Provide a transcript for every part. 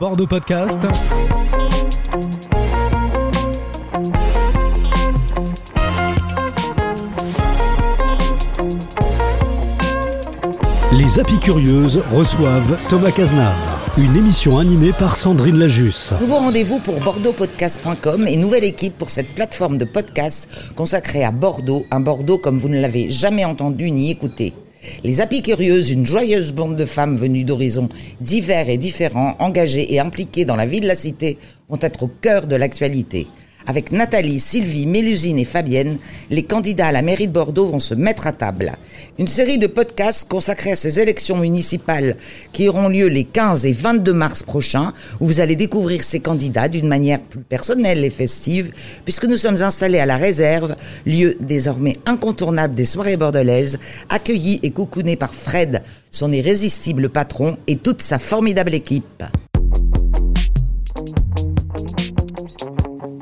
Bordeaux Podcast. Les apicurieuses reçoivent Thomas Cazenard. Une émission animée par Sandrine Lajus. Nouveau rendez-vous pour bordeauxpodcast.com et nouvelle équipe pour cette plateforme de podcast consacrée à Bordeaux, un Bordeaux comme vous ne l'avez jamais entendu ni écouté. Les Apicurieuses, une joyeuse bande de femmes venues d'horizons divers et différents, engagées et impliquées dans la vie de la cité, vont être au cœur de l'actualité. Avec Nathalie, Sylvie, Mélusine et Fabienne, les candidats à la mairie de Bordeaux vont se mettre à table. Une série de podcasts consacrés à ces élections municipales qui auront lieu les 15 et 22 mars prochains, où vous allez découvrir ces candidats d'une manière plus personnelle et festive, puisque nous sommes installés à la réserve, lieu désormais incontournable des soirées bordelaises, accueillis et coucounés par Fred, son irrésistible patron et toute sa formidable équipe.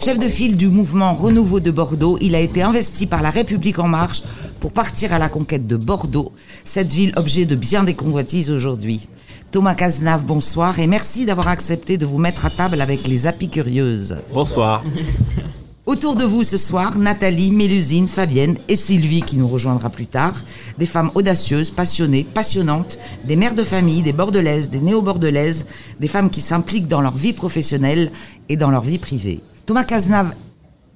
Chef de file du mouvement Renouveau de Bordeaux, il a été investi par la République en marche pour partir à la conquête de Bordeaux, cette ville objet de bien des convoitises aujourd'hui. Thomas Cazenave, bonsoir et merci d'avoir accepté de vous mettre à table avec les apicurieuses. Bonsoir. Autour de vous ce soir, Nathalie, Mélusine, Fabienne et Sylvie qui nous rejoindra plus tard. Des femmes audacieuses, passionnées, passionnantes, des mères de famille, des bordelaises, des néo-bordelaises, des femmes qui s'impliquent dans leur vie professionnelle et dans leur vie privée. Thomas Cazenave,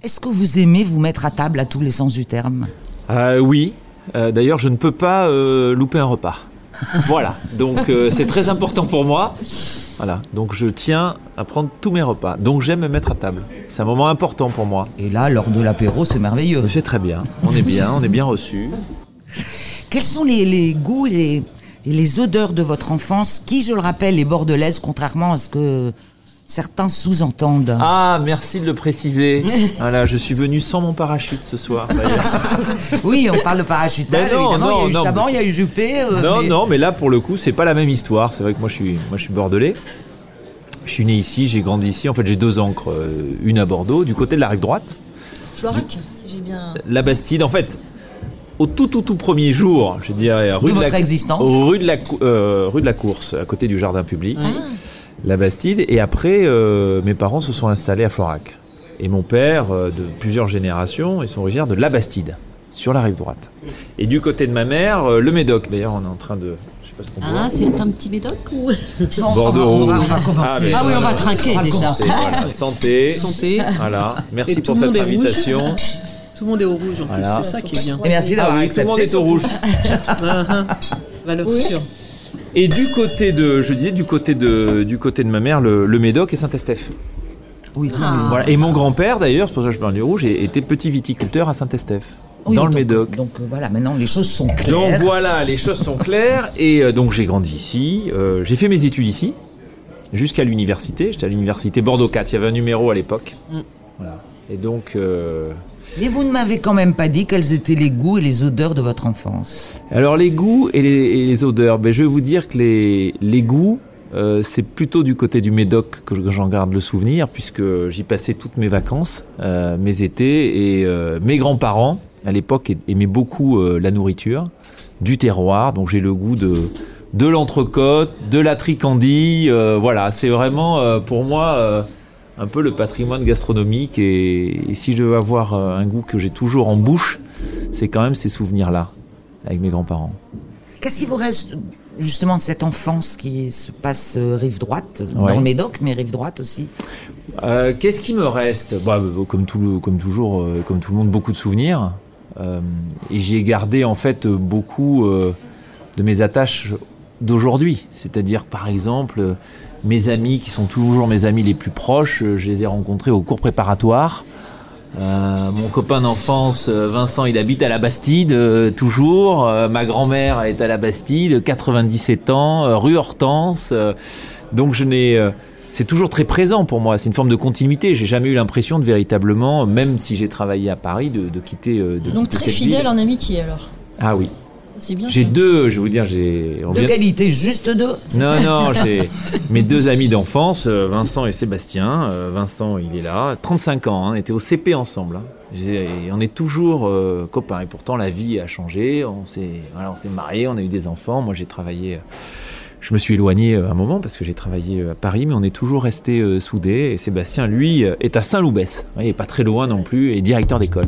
est-ce que vous aimez vous mettre à table à tous les sens du terme? Euh, oui. Euh, D'ailleurs, je ne peux pas euh, louper un repas. voilà. Donc, c'est très important pour moi. Voilà. Donc, je tiens à prendre tous mes repas. Donc, j'aime me mettre à table. C'est un moment important pour moi. Et là, lors de l'apéro, c'est merveilleux. C'est très bien. On est bien. On est bien reçus. Quels sont les, les goûts et les, et les odeurs de votre enfance? Qui, je le rappelle, est bordelaise, contrairement à ce que certains sous-entendent Ah, merci de le préciser. Voilà, je suis venu sans mon parachute ce soir. Oui, on parle de parachutage, Mais non, évidemment. non, il y a eu non, Chaban, mais il y a eu Juppé. euh, non, mais- non, mais là, pour le coup, c'est pas la même histoire. C'est vrai que moi, je suis, moi, je suis bordelais. Je suis né ici, j'ai grandi ici. En fait, j'ai deux encres. euh, Une à Bordeaux, du côté de la rive droite. Florac, si j'ai bien. La Bastide, en fait, au tout tout tout premier jour, je dirais, rue, De de, votre la, existence. rue de la euh, rue de la Course, à côté du jardin public, la Bastide. Et après, euh, mes parents se sont installés à Florac. Et mon père, euh, de plusieurs générations, ils sont originaires de la Bastide, sur la rive droite. Et du côté de ma mère, euh, le Médoc. D'ailleurs, on est en train de, je sais pas ce qu'on. Ah, c'est un petit médoc ou. Bon, Bordeaux on va, on va- on rouge. va commencer. Ah, mais Ah oui, on va trinquer va déjà. voilà, santé. Santé. Voilà. Merci Et tout pour le cette monde est rouge. invitation. Tout le monde est au rouge en Voilà. plus, c'est ça qui est bien. Et merci Ah d'avoir oui, tout le monde est au rouge. Ah, ah. Valeur sûre. Et du côté de, je disais, du côté de, du côté de ma mère, le, le Médoc et Saint-Estèphe. Oui, ça, Ah. Voilà. Et mon grand-père, d'ailleurs, c'est pour ça que je parle du rouge, était petit viticulteur à Saint-Estèphe, oui, dans le donc- Médoc. Donc euh, voilà, maintenant les choses sont Donc claires. voilà, les choses sont claires. Et euh, donc j'ai grandi ici, euh, j'ai fait mes études ici, jusqu'à l'université. J'étais à l'université Bordeaux 4, il y avait un numéro à l'époque. Mm. Voilà. Et donc, euh, Mais vous ne m'avez quand même pas dit quels étaient les goûts et les odeurs de votre enfance. Alors les goûts et les, odeurs, ben, je vais vous dire que les, les goûts, euh, c'est plutôt du côté du Médoc que je- j'en garde le souvenir, puisque j'y passais toutes mes vacances, euh, mes étés, et euh, mes grands-parents, à l'époque, aimaient beaucoup la nourriture, du terroir, donc j'ai le goût de, de l'entrecôte, de la tricandie, voilà, c'est vraiment pour moi... un peu le patrimoine gastronomique et, et si je veux avoir euh, un goût que j'ai toujours en bouche, c'est quand même ces souvenirs-là avec mes grands-parents. Qu'est-ce qui vous reste justement de cette enfance qui se passe euh, rive droite, Ouais. dans le Médoc, mais rive droite aussi? Euh, Qu'est-ce qui me reste? Bah, euh, comme, tout le- comme toujours, comme tout le monde, beaucoup de souvenirs. Euh, et j'y ai gardé en fait beaucoup euh, de mes attaches d'aujourd'hui. C'est-à-dire par exemple mes amis qui sont toujours mes amis les plus proches, euh, je les ai rencontrés au cours préparatoire. Euh, mon copain d'enfance, euh, Vincent, il habite à la Bastide, euh, toujours. Euh, ma grand-mère est à la Bastide, 97 ans, rue Hortense. donc je n'ai, c'est toujours très présent pour moi. C'est une forme de continuité. J'ai jamais eu l'impression de véritablement, même si j'ai travaillé à Paris, de, de quitter. de Donc quitter très cette fidèle ville. en amitié alors. Ah oui. C'est bien. J'ai deux, je vais vous dire, j'ai. on De vient- qualité, juste deux non, ça non, j'ai mes deux amis d'enfance, euh, Vincent et Sébastien. Euh, Vincent, il est là, 35 ans, hein, on était au CP ensemble. hein. Et on est toujours euh, copains. Et pourtant, la vie a changé. On s'est voilà, on s'est mariés, on a eu des enfants. Moi, j'ai travaillé Je me suis éloigné euh, un moment parce que j'ai travaillé à Paris, mais on est toujours resté euh, soudés. Et Sébastien, lui, est à Saint-Loubès, et pas très loin non plus, et directeur d'école.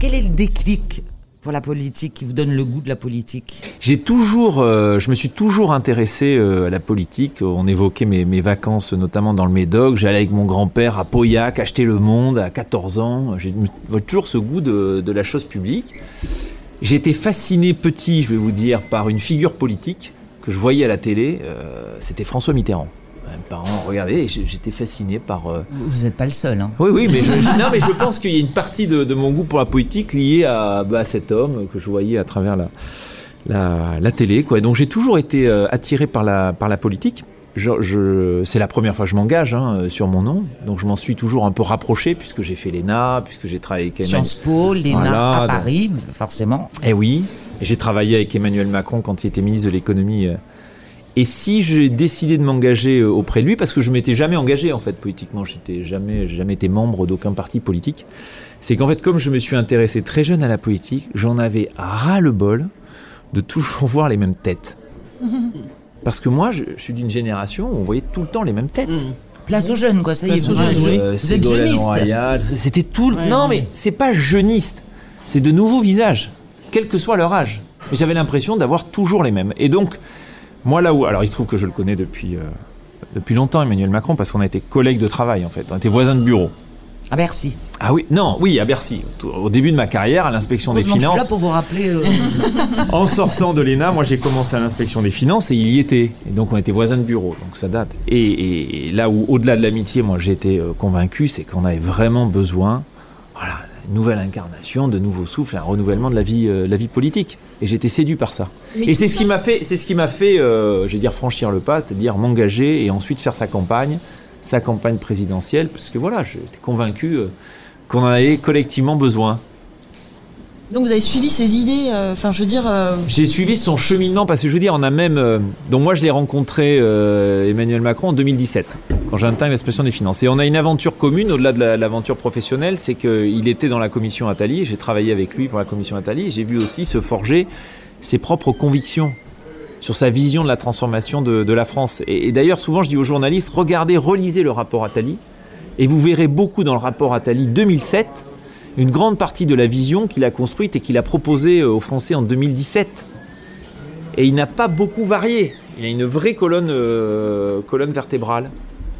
Quel est le déclic pour la politique qui vous donne le goût de la politique J'ai toujours, euh, je me suis toujours intéressé euh, à la politique. On évoquait mes, mes vacances, notamment dans le Médoc. J'allais avec mon grand-père à Pauillac acheter le Monde à 14 ans. J'ai toujours ce goût de, la chose publique. J'ai été fasciné petit, je vais vous dire, par une figure politique que je voyais à la télé. euh, C'était François Mitterrand. Parents j'- j'étais fasciné par. euh, Vous n'êtes pas le seul. Hein. oui, oui, mais je, je- non, mais je pense qu'il y a une partie de, de mon goût pour la politique liée à, bah, à cet homme que je voyais à travers la, la, la télé. Quoi. Donc j'ai toujours été euh, attiré par la, par la politique. Je, je- c'est la première fois que je m'engage hein, euh, sur mon nom, donc je m'en suis toujours un peu rapproché puisque j'ai fait l'ENA, puisque j'ai travaillé avec Emmanuel. Sciences Po, l'ENA, Voilà, à donc- Paris, forcément. Eh oui, j'ai travaillé avec Emmanuel Macron quand il était ministre de l'économie. euh. Et si j'ai décidé de m'engager euh, auprès de lui, parce que je m'étais jamais engagé en fait politiquement, j'étais jamais, jamais été membre d'aucun parti politique, c'est qu'en fait comme je me suis intéressé très jeune à la politique, j'en avais ras le bol de toujours voir les mêmes têtes. Parce que moi, je, je suis d'une génération où on voyait tout le temps les mêmes têtes. Place aux jeunes, quoi. Ça y est, vous. Euh, vous êtes jeuniste. C'était tout. le- Ouais, non, oui. mais c'est pas jeuniste. C'est de nouveaux visages, quel que soit leur âge. Mais j'avais l'impression d'avoir toujours les mêmes. Et donc, moi là où, alors il se trouve que je le connais depuis euh, depuis longtemps, Emmanuel Macron, parce qu'on a été collègues de travail en fait. On était voisins de bureau. À Bercy. Ah oui, non, oui, à Bercy. Au début de ma carrière, à l'inspection des que je suis là finances. pour vous rappeler. euh, En sortant de l'ENA, moi j'ai commencé à l'inspection des finances et il y était. Et donc on était voisins de bureau, donc ça date. Et, et- et là où, au-delà de l'amitié, moi été euh, convaincu, c'est qu'on avait vraiment besoin, voilà, une nouvelle incarnation, de nouveaux souffles, un renouvellement de la vie, euh, la vie politique. Et j'étais séduit par ça. Mais et c'est ce qui m'a fait, c'est ce qui m'a fait, euh, je vais dire franchir le pas, c'est-à-dire m'engager et ensuite faire sa campagne, sa campagne présidentielle, parce que voilà, j'étais convaincu euh, qu'on en avait collectivement besoin. Donc vous avez suivi ces idées, euh, enfin je veux dire, euh, J'ai suivi son cheminement parce que je veux dire, on a même. euh, donc moi, je l'ai rencontré, Emmanuel Macron, en 2017, quand j'intègre l'expression des finances. Et on a une aventure commune, au-delà de la- l'aventure professionnelle, c'est qu'il était dans la commission Attali. J'ai travaillé avec lui pour la commission Attali. J'ai vu aussi se forger ses propres convictions sur sa vision de la transformation de, la France. Et, d'ailleurs, souvent, je dis aux journalistes regardez, relisez le rapport Attali, et vous verrez beaucoup dans le rapport Attali 2007 une grande partie de la vision qu'il a construite et qu'il a proposée euh, aux Français en 2017. Et il n'a pas beaucoup varié. Il a une vraie colonne, euh, colonne vertébrale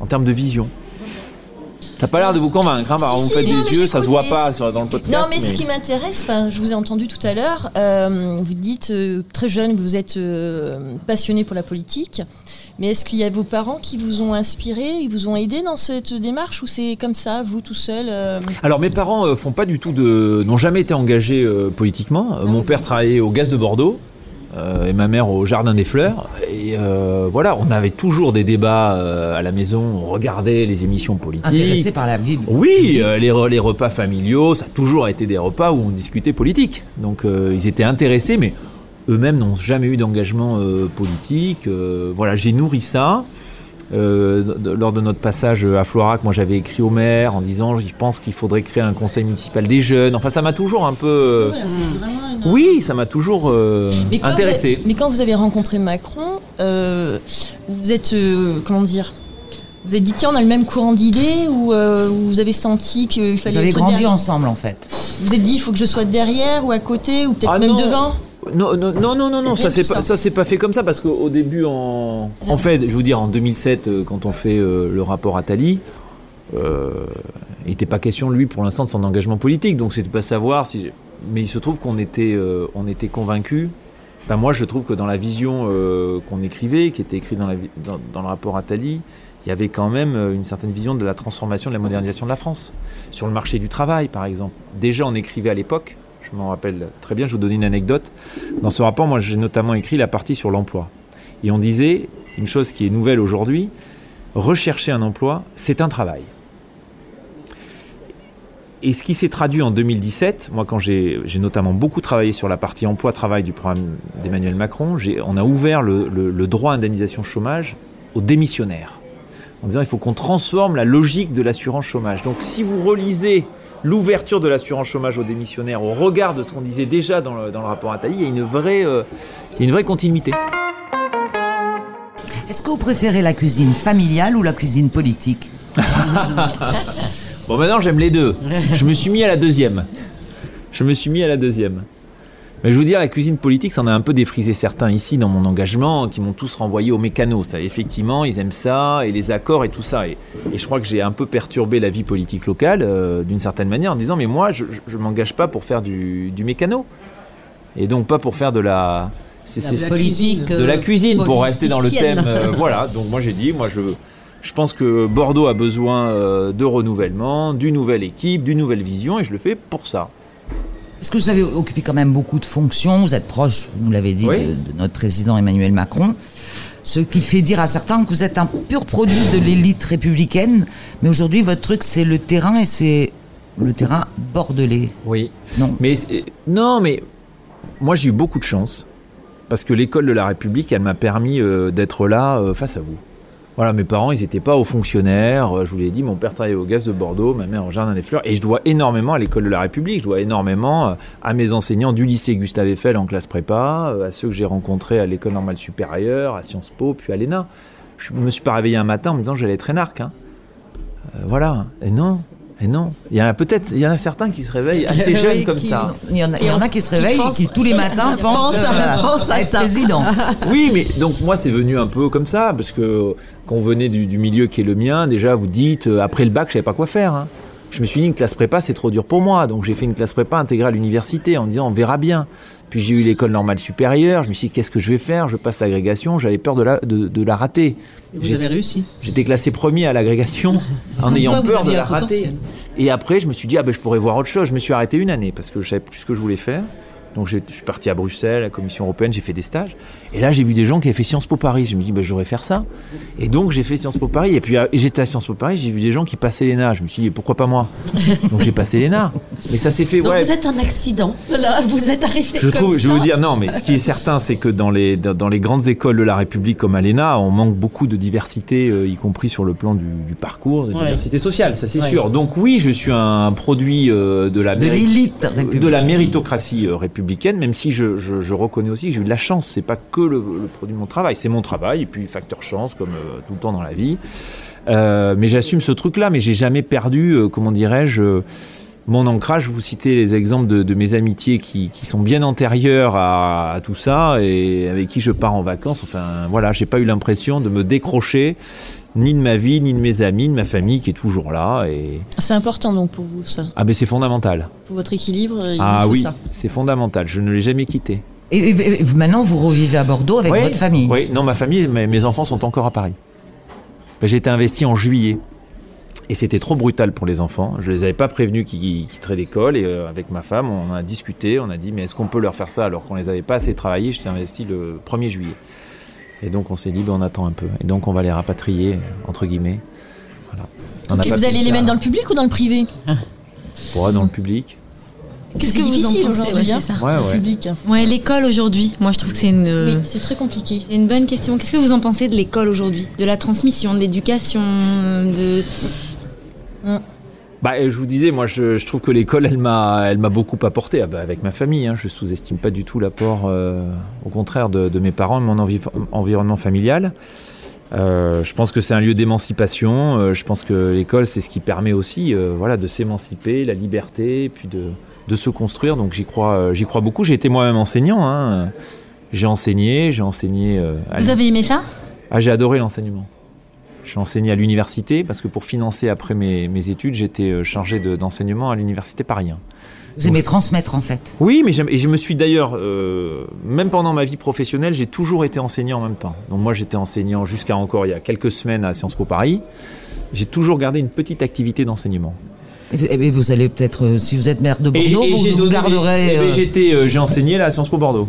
en termes de vision. Ça n'a pas l'air de vous convaincre, hein, bah, Si, si, faites non, des yeux, ça se voit pas sur- dans le podcast. Non, mais, ce qui m'intéresse, je vous ai entendu tout à l'heure, euh, vous dites euh, très jeune, vous êtes euh, passionné pour la politique, mais est-ce qu'il y a vos parents qui vous ont inspiré, ils vous ont aidé dans cette démarche ou c'est comme ça, vous tout seul Alors mes parents font pas du tout de, n'ont jamais été engagés politiquement. Mon père travaillait au gaz de Bordeaux euh, et ma mère au jardin des fleurs. Et euh, voilà, on avait toujours des débats euh, à la maison. On regardait les émissions politiques. Intéressé par la vie. Oui, les, re- les repas familiaux, ça a toujours été des repas où on discutait politique. Donc ils étaient intéressés, mais eux-mêmes n'ont jamais eu d'engagement politique. Voilà, j'ai nourri ça. Euh, lors de notre passage à Florac, moi j'avais écrit au maire en disant je pense qu'il faudrait créer un conseil municipal des jeunes. Enfin, ça m'a toujours un peu. euh, voilà, une- Oui, ça m'a toujours euh, Mais quand intéressé. vous avez- mais quand vous avez rencontré Macron, euh, vous êtes, euh, comment dire, vous avez dit tiens on a le même courant d'idées ou euh, vous avez senti qu'il fallait Vous avez être grandi derrière ensemble, en fait. Vous vous êtes dit il faut que je sois derrière ou à côté ou peut-être Ah même non. devant Non, non, non, non, non, ça c'est pas, ça. ça c'est pas fait comme ça parce qu'au début, en, en fait, je vous dire, en 2007, euh, quand on fait euh, le rapport Attali, euh, il n'était pas question lui pour l'instant de son engagement politique, donc c'était pas savoir si. Mais il se trouve qu'on était, euh, on était convaincus. Enfin, moi, je trouve que dans la vision euh, qu'on écrivait, qui était écrite dans, la vi- dans, dans le rapport Attali, il y avait quand même une certaine vision de la transformation, de la modernisation de la France. Sur le marché du travail, par exemple. Déjà, on écrivait à l'époque, je m'en rappelle très bien, je vous donne une anecdote. Dans ce rapport, moi, j'ai notamment écrit la partie sur l'emploi. Et on disait, une chose qui est nouvelle aujourd'hui, rechercher un emploi, c'est un travail. Et ce qui s'est traduit en 2017, moi quand j'ai notamment beaucoup travaillé sur la partie emploi-travail du programme d'Emmanuel Macron, on a ouvert le droit à indemnisation chômage aux démissionnaires. En disant il faut qu'on transforme la logique de l'assurance chômage. Donc si vous relisez l'ouverture de l'assurance chômage aux démissionnaires au regard de ce qu'on disait déjà dans le, dans le rapport Attali, il y a une vraie, euh, une vraie continuité. Est-ce que vous préférez la cuisine familiale ou la cuisine politique Bon, maintenant j'aime les deux. Je me suis mis à la deuxième. Je me suis mis à la deuxième. Mais je vous dire, la cuisine politique, ça en a un peu défrisé certains ici dans mon engagement, qui m'ont tous renvoyé au mécano. Ça, effectivement, ils aiment ça, et les accords et tout ça. Et, et je crois que j'ai un peu perturbé la vie politique locale, euh, d'une certaine manière, en disant, mais moi, je ne m'engage pas pour faire du, du mécano. Et donc pas pour faire de la... c'est- c'est- La Politique. cuisine. de la cuisine pour rester dans le thème. euh, voilà, donc moi j'ai dit, moi je, je pense que Bordeaux a besoin euh, de renouvellement, d'une nouvelle équipe, d'une nouvelle vision, et je le fais pour ça. Est-ce que vous avez occupé quand même beaucoup de fonctions? Vous êtes proche, vous l'avez dit, Oui. de, de notre président Emmanuel Macron. Ce qui fait dire à certains que vous êtes un pur produit de l'élite républicaine. Mais aujourd'hui, votre truc, c'est le terrain et c'est le terrain bordelais. Oui. Non. Mais non, mais moi j'ai eu beaucoup de chance parce que l'école de la République, elle m'a permis euh, d'être là euh, face à vous. Voilà, mes parents, ils n'étaient pas hauts fonctionnaires. Euh, Je vous l'ai dit, mon père travaillait au gaz de Bordeaux, ma mère au jardin des fleurs, et je dois énormément à l'école de la République. Je dois énormément euh, à mes enseignants du lycée Gustave Eiffel en classe prépa, euh, à ceux que j'ai rencontrés à l'école normale supérieure, à Sciences Po, puis à l'ENA. Je me suis pas réveillé un matin en me disant j'allais être énarque. hein. Voilà. Et non. Et non. Il y en a peut-être, il y en a certains qui se réveillent assez jeunes Oui, comme qui- ça. Il y en a, il y en a qui se réveillent et pensent- qui tous les matins pensent, euh, pense à être ça. président. Oui, mais donc moi c'est venu un peu comme ça, parce que quand on venait du, du milieu qui est le mien, déjà vous dites, euh, après le bac, je savais pas quoi faire. hein. Je me suis dit, une classe prépa, c'est trop dur pour moi. Donc j'ai fait une classe prépa intégrée à l'université en me disant, on verra bien. Puis j'ai eu l'école normale supérieure, je me suis dit, qu'est-ce que je vais faire? Je passe l'agrégation, j'avais peur de la, de, de la rater. Et Vous avez réussi. J'étais classé premier à l'agrégation en ayant peur de la rater. Et après, je me suis dit, ah ben, je pourrais voir autre chose. Je me suis arrêté une année parce que je savais plus ce que je voulais faire. Donc je suis parti à Bruxelles, à la Commission européenne, j'ai fait des stages. Et là, j'ai vu des gens qui avaient fait Sciences Po Paris. Je me dis, ben, j'aurais faire ça. Et donc j'ai fait Sciences Po Paris. Et puis j'étais à Sciences Po Paris, j'ai vu des gens qui passaient l'ENA. Je me suis dit, pourquoi pas moi? Donc j'ai passé l'ENA. Mais ça s'est fait, Donc ouais. vous êtes un accident. Là, vous êtes arrivé Je comme trouve, je vais ça. vous dire, non, mais ce qui est certain, c'est que dans les, dans, les grandes écoles de la République comme à l'ENA, on manque beaucoup de diversité, euh, y compris sur le plan du, du parcours, de Ouais. diversité sociale, ça c'est Ouais. sûr. Donc oui, je suis un produit euh, de la De l'élite de la méritocratie euh, républicaine, même si je, je- reconnais aussi que j'ai eu de la chance. C'est pas que le, produit de mon travail, c'est mon travail et puis facteur chance comme euh, tout le temps dans la vie. Euh, mais j'assume ce truc-là, mais j'ai jamais perdu, euh, comment dirais-je, euh, mon ancrage. Vous citez les exemples de, mes amitiés qui, qui sont bien antérieures à, à tout ça et avec qui je pars en vacances. Enfin, voilà, j'ai pas eu l'impression de me décrocher ni de ma vie, ni de mes amis, de ma famille qui est toujours là. Et C'est important donc pour vous ça, ah, ben c'est fondamental. pour votre équilibre. Il Ah faut oui, ça. c'est fondamental. Je ne l'ai jamais quitté. Et, et- et maintenant, vous revivez à Bordeaux avec Oui, votre famille. Oui, non, ma famille, mes, mes enfants sont encore à Paris. Ben, J'ai été investi en juillet. Et c'était trop brutal pour les enfants. Je les avais pas prévenus qu'ils quitteraient l'école. Et euh, avec ma femme, on a discuté. On a dit, mais est-ce qu'on peut leur faire ça alors qu'on les avait pas assez travaillés? J'étais investi le 1er juillet. Et donc on s'est dit, ben, on attend un peu. Et donc on va les rapatrier, entre guillemets. Voilà. Ok, pas vous allez les mettre dans le public ou dans le privé Ouais, dans le public. Qu'est-ce que que vous en difficile pensez aujourd'hui Ouais, hein, c'est ça. Ouais, public. Ouais, l'école aujourd'hui, moi je trouve que c'est une, euh, Oui, c'est très compliqué. c'est une bonne question. Qu'est-ce que vous en pensez de l'école aujourd'hui? De la transmission, de l'éducation, de... Bah, je vous disais, moi, je, je trouve que l'école, elle m'a, elle m'a beaucoup apporté. Ah bah, avec ma famille, hein, je sous-estime pas du tout l'apport, euh, au contraire, de, de mes parents et mon envi- environnement familial. Euh, je pense que c'est un lieu d'émancipation. Euh, je pense que l'école, c'est ce qui permet aussi, voilà, de s'émanciper, la liberté, et puis de, de se construire. Donc, j'y crois, j'y crois beaucoup. J'ai été moi-même enseignant. Hein. J'ai enseigné, j'ai enseigné. Vous avez aimé ça? Ah, j'ai adoré l'enseignement. J'ai enseigné à l'université parce que pour financer après mes, mes études, j'étais euh, chargé de- d'enseignement à l'université Paris 1. Vous aimez transmettre, en fait. Oui, mais et je me suis d'ailleurs, euh, même pendant ma vie professionnelle, j'ai toujours été enseignant en même temps. Donc moi, j'étais enseignant jusqu'à encore il y a quelques semaines à Sciences Po Paris. J'ai toujours gardé une petite activité d'enseignement. Et, vous allez peut-être, euh, si vous êtes maire de Bordeaux, vous, vous donné- garderez. eh ben, euh, j'étais, j'ai enseigné là, à Sciences Po Bordeaux.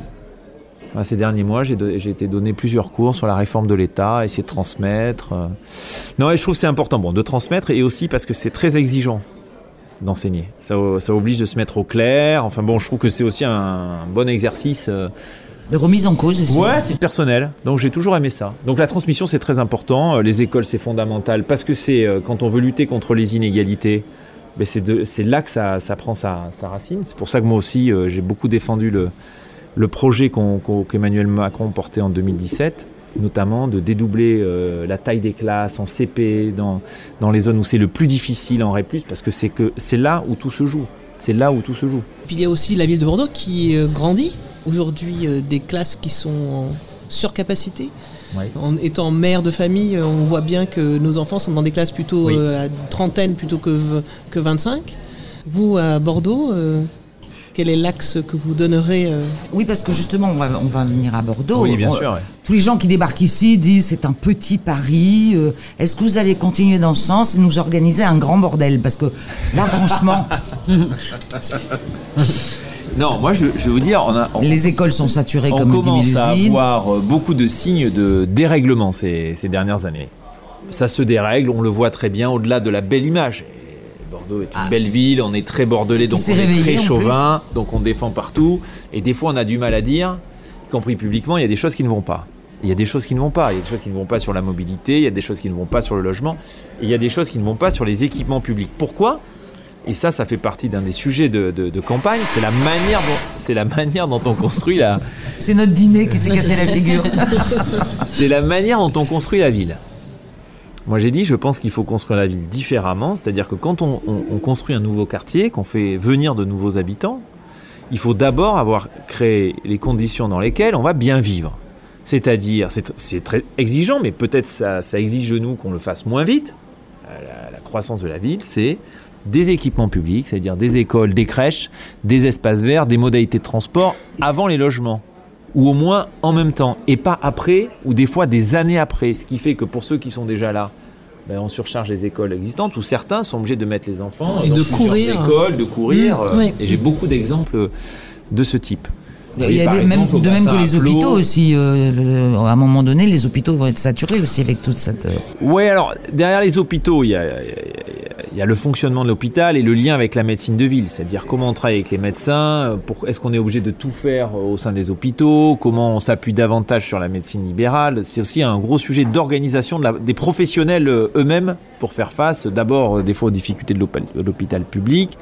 Voilà, ces derniers mois, j'ai, do- j'ai été donné plusieurs cours sur la réforme de l'État, essayer de transmettre. euh. Non, et je trouve que c'est important, bon, de transmettre et aussi parce que c'est très exigeant d'enseigner. Ça, ça oblige de se mettre au clair. Enfin bon, je trouve que c'est aussi un bon exercice. euh, de remise en cause aussi. Ouais, titre personnel. Donc j'ai toujours aimé ça. Donc la transmission c'est très important. Euh, Les écoles c'est fondamental parce que c'est quand on veut lutter contre les inégalités, ben, c'est de- c'est là que ça, ça prend sa, sa racine. C'est pour ça que moi aussi j'ai beaucoup défendu le, le projet qu'Emmanuel Macron portait en 2017 notamment de dédoubler euh, la taille des classes en CP, dans, dans les zones où c'est le plus difficile en REP+, parce que c'est là où tout se joue. C'est là où tout se joue. Puis il y a aussi la ville de Bordeaux qui euh, grandit. Aujourd'hui, euh, des classes qui sont en surcapacité. Ouais. En étant mère de famille, on voit bien que nos enfants sont dans des classes plutôt Oui. à trentaine plutôt que, que 25. Vous, à Bordeaux, quel est l'axe que vous donnerez euh, Oui, parce que justement, on va, on va venir à Bordeaux. oui, bien On- sûr. ouais. Tous les gens qui débarquent ici disent c'est un petit Paris. euh, Est-ce que vous allez continuer dans ce sens et nous organiser un grand bordel? Parce que là, franchement, Non, moi je, je vais vous dire, on, a, on, les écoles sont saturées on comme commence à avoir euh, beaucoup de signes de dérèglement ces, ces dernières années. Ça se dérègle, on le voit très bien au-delà de la belle image. Bordeaux est une belle ville, on est très bordelais, donc on est très chauvin, donc on défend partout. Et des fois, on a du mal à dire, y compris publiquement, il y a des choses qui ne vont pas. Il y a des choses qui ne vont pas. Il y a des choses qui ne vont pas sur la mobilité, il y a des choses qui ne vont pas sur le logement, et il y a des choses qui ne vont pas sur les équipements publics. Pourquoi? Et ça, ça fait partie d'un des sujets de, de- de campagne. C'est la manière dont, c'est la manière dont on construit la, C'est notre dîner qui s'est cassé la figure. c'est la manière dont on construit la ville. Moi j'ai dit, je pense qu'il faut construire la ville différemment, c'est-à-dire que quand on, on- on construit un nouveau quartier, qu'on fait venir de nouveaux habitants, il faut d'abord avoir créé les conditions dans lesquelles on va bien vivre. C'est-à-dire, c'est très exigeant, mais peut-être ça, exige de nous qu'on le fasse moins vite. Euh, la croissance de la ville, c'est des équipements publics, c'est-à-dire des écoles, des crèches, des espaces verts, des modalités de transport avant les logements ou au moins en même temps, et pas après, ou des fois des années après. Ce qui fait que pour ceux qui sont déjà là, ben, on surcharge les écoles existantes, où certains sont obligés de mettre les enfants Et dans de courir. écoles, de courir. Mmh, euh, oui. Et j'ai beaucoup d'exemples de ce type. Il y Oui, a par même, exemple, au de même que les flot. hôpitaux aussi. euh, à un moment donné, les hôpitaux vont être saturés aussi avec toute cette. euh, Ouais, alors derrière les hôpitaux, il y a, il y a le fonctionnement de l'hôpital et le lien avec la médecine de ville, c'est-à-dire comment on travaille avec les médecins, euh, est-ce qu'on est obligé de tout faire au sein des hôpitaux, comment on s'appuie davantage sur la médecine libérale. C'est aussi un gros sujet d'organisation des professionnels euh, eux-mêmes pour faire face d'abord euh, des fois aux difficultés de l'hôp- de l'hôpital public,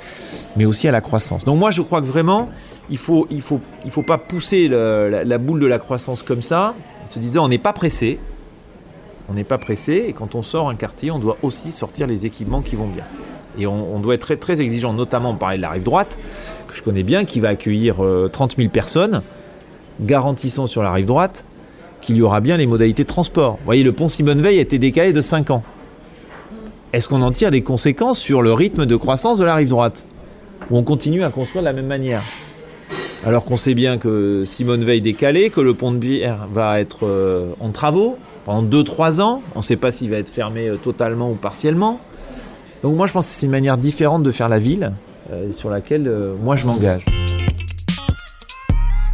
mais aussi à la croissance. Donc moi je crois que vraiment il il faut pas pousser la, la boule de la croissance comme ça, se disant on n'est pas pressé. On n'est pas pressé et quand on sort un quartier, on doit aussi sortir les équipements qui vont bien. Et on, doit être très, exigeant, notamment parlait de la rive droite, que je connais bien, qui va accueillir euh, 30 000 personnes. Garantissons sur la rive droite qu'il y aura bien les modalités de transport. Vous voyez, le pont Simone Veil a été décalé de 5 ans. Est-ce qu'on en tire des conséquences sur le rythme de croissance de la rive droite? Ou on continue à construire de la même manière? Alors qu'on sait bien que Simone Veil décalé, que le pont de Bière va être euh, en travaux pendant 2-3 ans. On ne sait pas s'il va être fermé euh, totalement ou partiellement. Donc moi je pense que c'est une manière différente de faire la ville euh, sur laquelle euh, moi je m'engage.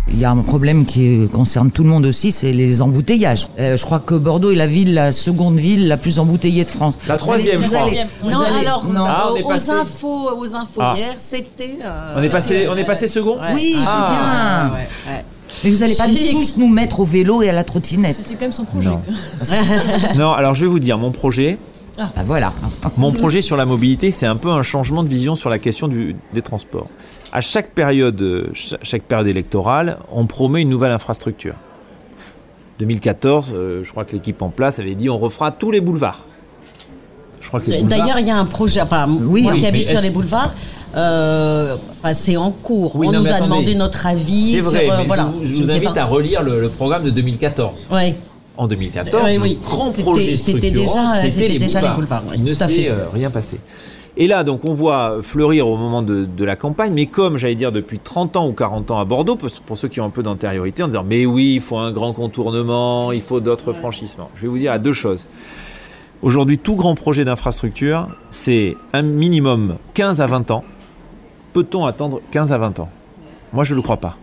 Il y a un problème qui concerne tout le monde aussi, c'est les embouteillages. Euh, je crois que Bordeaux est la ville, la seconde ville la plus embouteillée de France. La troisième, je crois. Non, allez- alors, non. Ah, on est aux, passé- infos, aux infos Ah. hier, c'était. euh, On est passé, on est passé second ouais. Oui, c'est Ah. bien. Ouais, ouais. Mais vous n'allez pas tous nous mettre au vélo et à la trottinette. C'était quand même son projet. Non. non, alors je vais vous dire, mon projet, Bah voilà. Mon projet sur la mobilité, c'est un peu un changement de vision sur la question du- des transports. À chaque période, euh, cha- chaque période électorale, on promet une nouvelle infrastructure. 2014, euh, je crois que l'équipe en place avait dit on refera tous les boulevards. Je crois que les boulevards- D'ailleurs, il y a un projet, enfin, Oui, moi oui, qui habite sur les boulevards, euh, enfin, c'est en cours. Oui, On non, nous a attendez. demandé notre avis. c'est sur, vrai, euh, mais voilà. je vous, je invite à relire le, le programme de 2014. Ouais. En 2014, Oui, le grand projet c'était déjà- c'était les déjà les boulevards. boulevards, oui, Il ne s'est fait. euh, rien passé. Et là, donc, on voit fleurir au moment de, de la campagne, mais comme, j'allais dire, depuis 30 ans ou 40 ans à Bordeaux, pour, pour ceux qui ont un peu d'antériorité, en disant, mais oui, il faut un grand contournement, il faut d'autres franchissements. Je vais vous dire à deux choses. Aujourd'hui, tout grand projet d'infrastructure, c'est un minimum 15 à 20 ans. Peut-on attendre 15 à 20 ans? Moi, je ne le crois pas.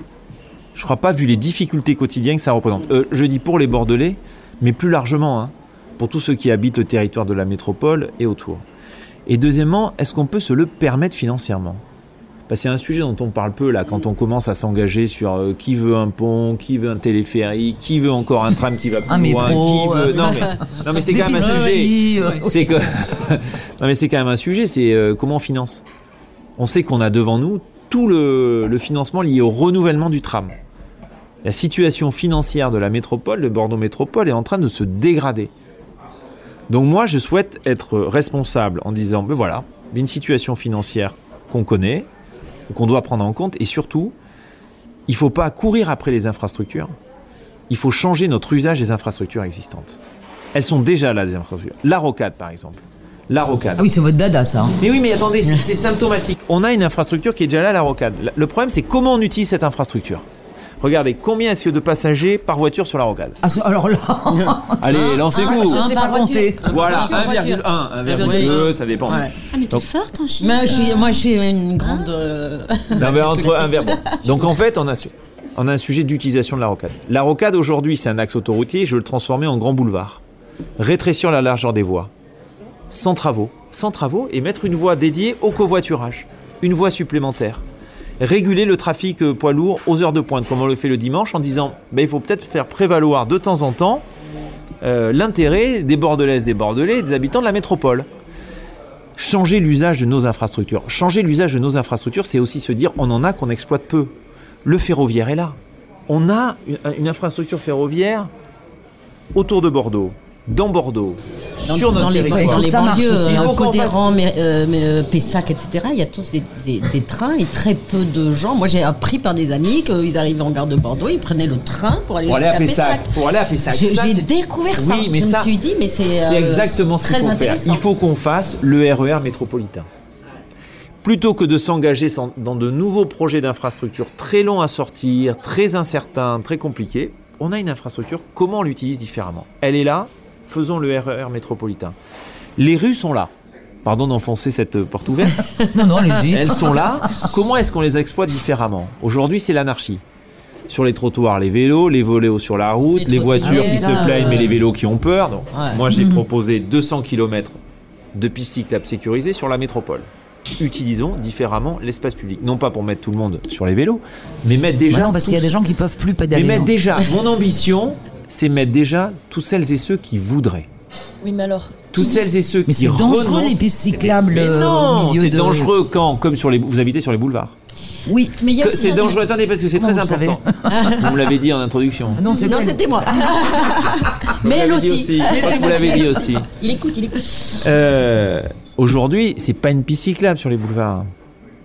Je ne crois pas, vu les difficultés quotidiennes que ça représente. Euh, je dis pour les Bordelais, mais plus largement, hein, pour tous ceux qui habitent le territoire de la métropole et autour. Et deuxièmement, est-ce qu'on peut se le permettre financièrement? Que c'est un sujet dont on parle peu là, quand on commence à s'engager sur euh, qui veut un pont, qui veut un téléphérique, qui veut encore un tram qui va plus Un loin, métro, qui veut... Non mais, non, mais c'est quand même un sujet. C'est que... non mais c'est quand même un sujet, c'est euh, comment on finance? On sait qu'on a devant nous tout le, le financement lié au renouvellement du tram. La situation financière de la métropole, de Bordeaux Métropole, est en train de se dégrader. Donc moi, je souhaite être responsable en disant, ben voilà, une situation financière qu'on connaît, qu'on doit prendre en compte, et surtout, il ne faut pas courir après les infrastructures, il faut changer notre usage des infrastructures existantes. Elles sont déjà là, des infrastructures. La rocade, par exemple. La rocade. Ah oui, c'est votre dada, ça. hein. Mais oui, mais attendez, c'est symptomatique. On a une infrastructure qui est déjà là, la rocade. Le problème, c'est comment on utilise cette infrastructure. Regardez, combien est-ce que de passagers par voiture sur la rocade Ah, alors là, Allez, lancez-vous. je sais pas compter. Voilà, voiture, voiture. 1,1, 1,2, ça dépend. Ouais. Ah, mais t'es forte en. Mais je suis, moi, je suis une grande. euh, Non, mais entre un verbe. Donc en fait, on a, su- on a un sujet d'utilisation de la rocade. La rocade aujourd'hui, c'est un axe autoroutier. Je veux le transformer en grand boulevard. Rétrécir la largeur des voies, sans travaux, sans travaux, et mettre une voie dédiée au covoiturage, une voie supplémentaire. Réguler le trafic euh, poids lourd aux heures de pointe, comme on le fait le dimanche, en disant, ben, il faut peut-être faire prévaloir de temps en temps euh, l'intérêt des Bordelaises, des Bordelais, des habitants de la métropole changer l'usage de nos infrastructures. Changer l'usage de nos infrastructures, c'est aussi se dire on en a qu'on exploite peu. Le ferroviaire est là. On a une infrastructure ferroviaire autour de Bordeaux, dans Bordeaux, Dans, sur notre dans les, territoire. dans les banlieues, euh, Codéran, mais, euh, mais, euh, Pessac, etc., il y a tous des, des- des trains et très peu de gens. Moi, j'ai appris par des amis qu'ils arrivaient en gare de Bordeaux, ils prenaient le train pour aller Pour aller à jusqu'à Pessac. Pessac. Pour aller à Pessac. J'ai Ça, j'ai c'est- découvert ça. Oui, mais je ça, me suis dit, mais c'est euh, exactement ce qu'il très faut faire. intéressant. Il faut qu'on fasse le RER métropolitain. Plutôt que de s'engager dans de nouveaux projets d'infrastructure très longs à sortir, très incertains, très compliqués, on a une infrastructure, comment on l'utilise différemment? Elle est là, faisons le RER métropolitain. Les rues sont là. Pardon d'enfoncer cette porte ouverte. non, non, allez-y. Elles sont là. Comment est-ce qu'on les exploite différemment? Aujourd'hui, c'est l'anarchie. Sur les trottoirs, les vélos, les voléos sur la route, Les les voitures qui trottinettes, se plaignent, mais les vélos qui ont peur. Donc, Ouais. Moi, j'ai proposé 200 km de pistes cyclables sécurisées sur la métropole. Utilisons différemment l'espace public. Non pas pour mettre tout le monde sur les vélos, mais mettre déjà. Bah non, parce qu'il y a des gens qui peuvent plus Mais pédaler. mettre hein. déjà. Mon ambition, c'est mettre déjà tous celles et ceux qui voudraient. Oui, mais alors. Toutes qui- celles et ceux Mais qui c'est dangereux, renoncent- les pistes cyclables, Mais euh, non, c'est de- dangereux quand, comme sur les, vous habitez sur les boulevards. Oui. Mais il y a Que aussi C'est dangereux. Attendez, parce que c'est Comment très important. vous me l'avez dit en introduction. Ah non, c'est Non, elle. c'était moi. Mais elle aussi. Je crois que vous l'avez dit aussi. Il écoute, il écoute. Euh, Aujourd'hui, c'est pas une piste cyclable sur les boulevards.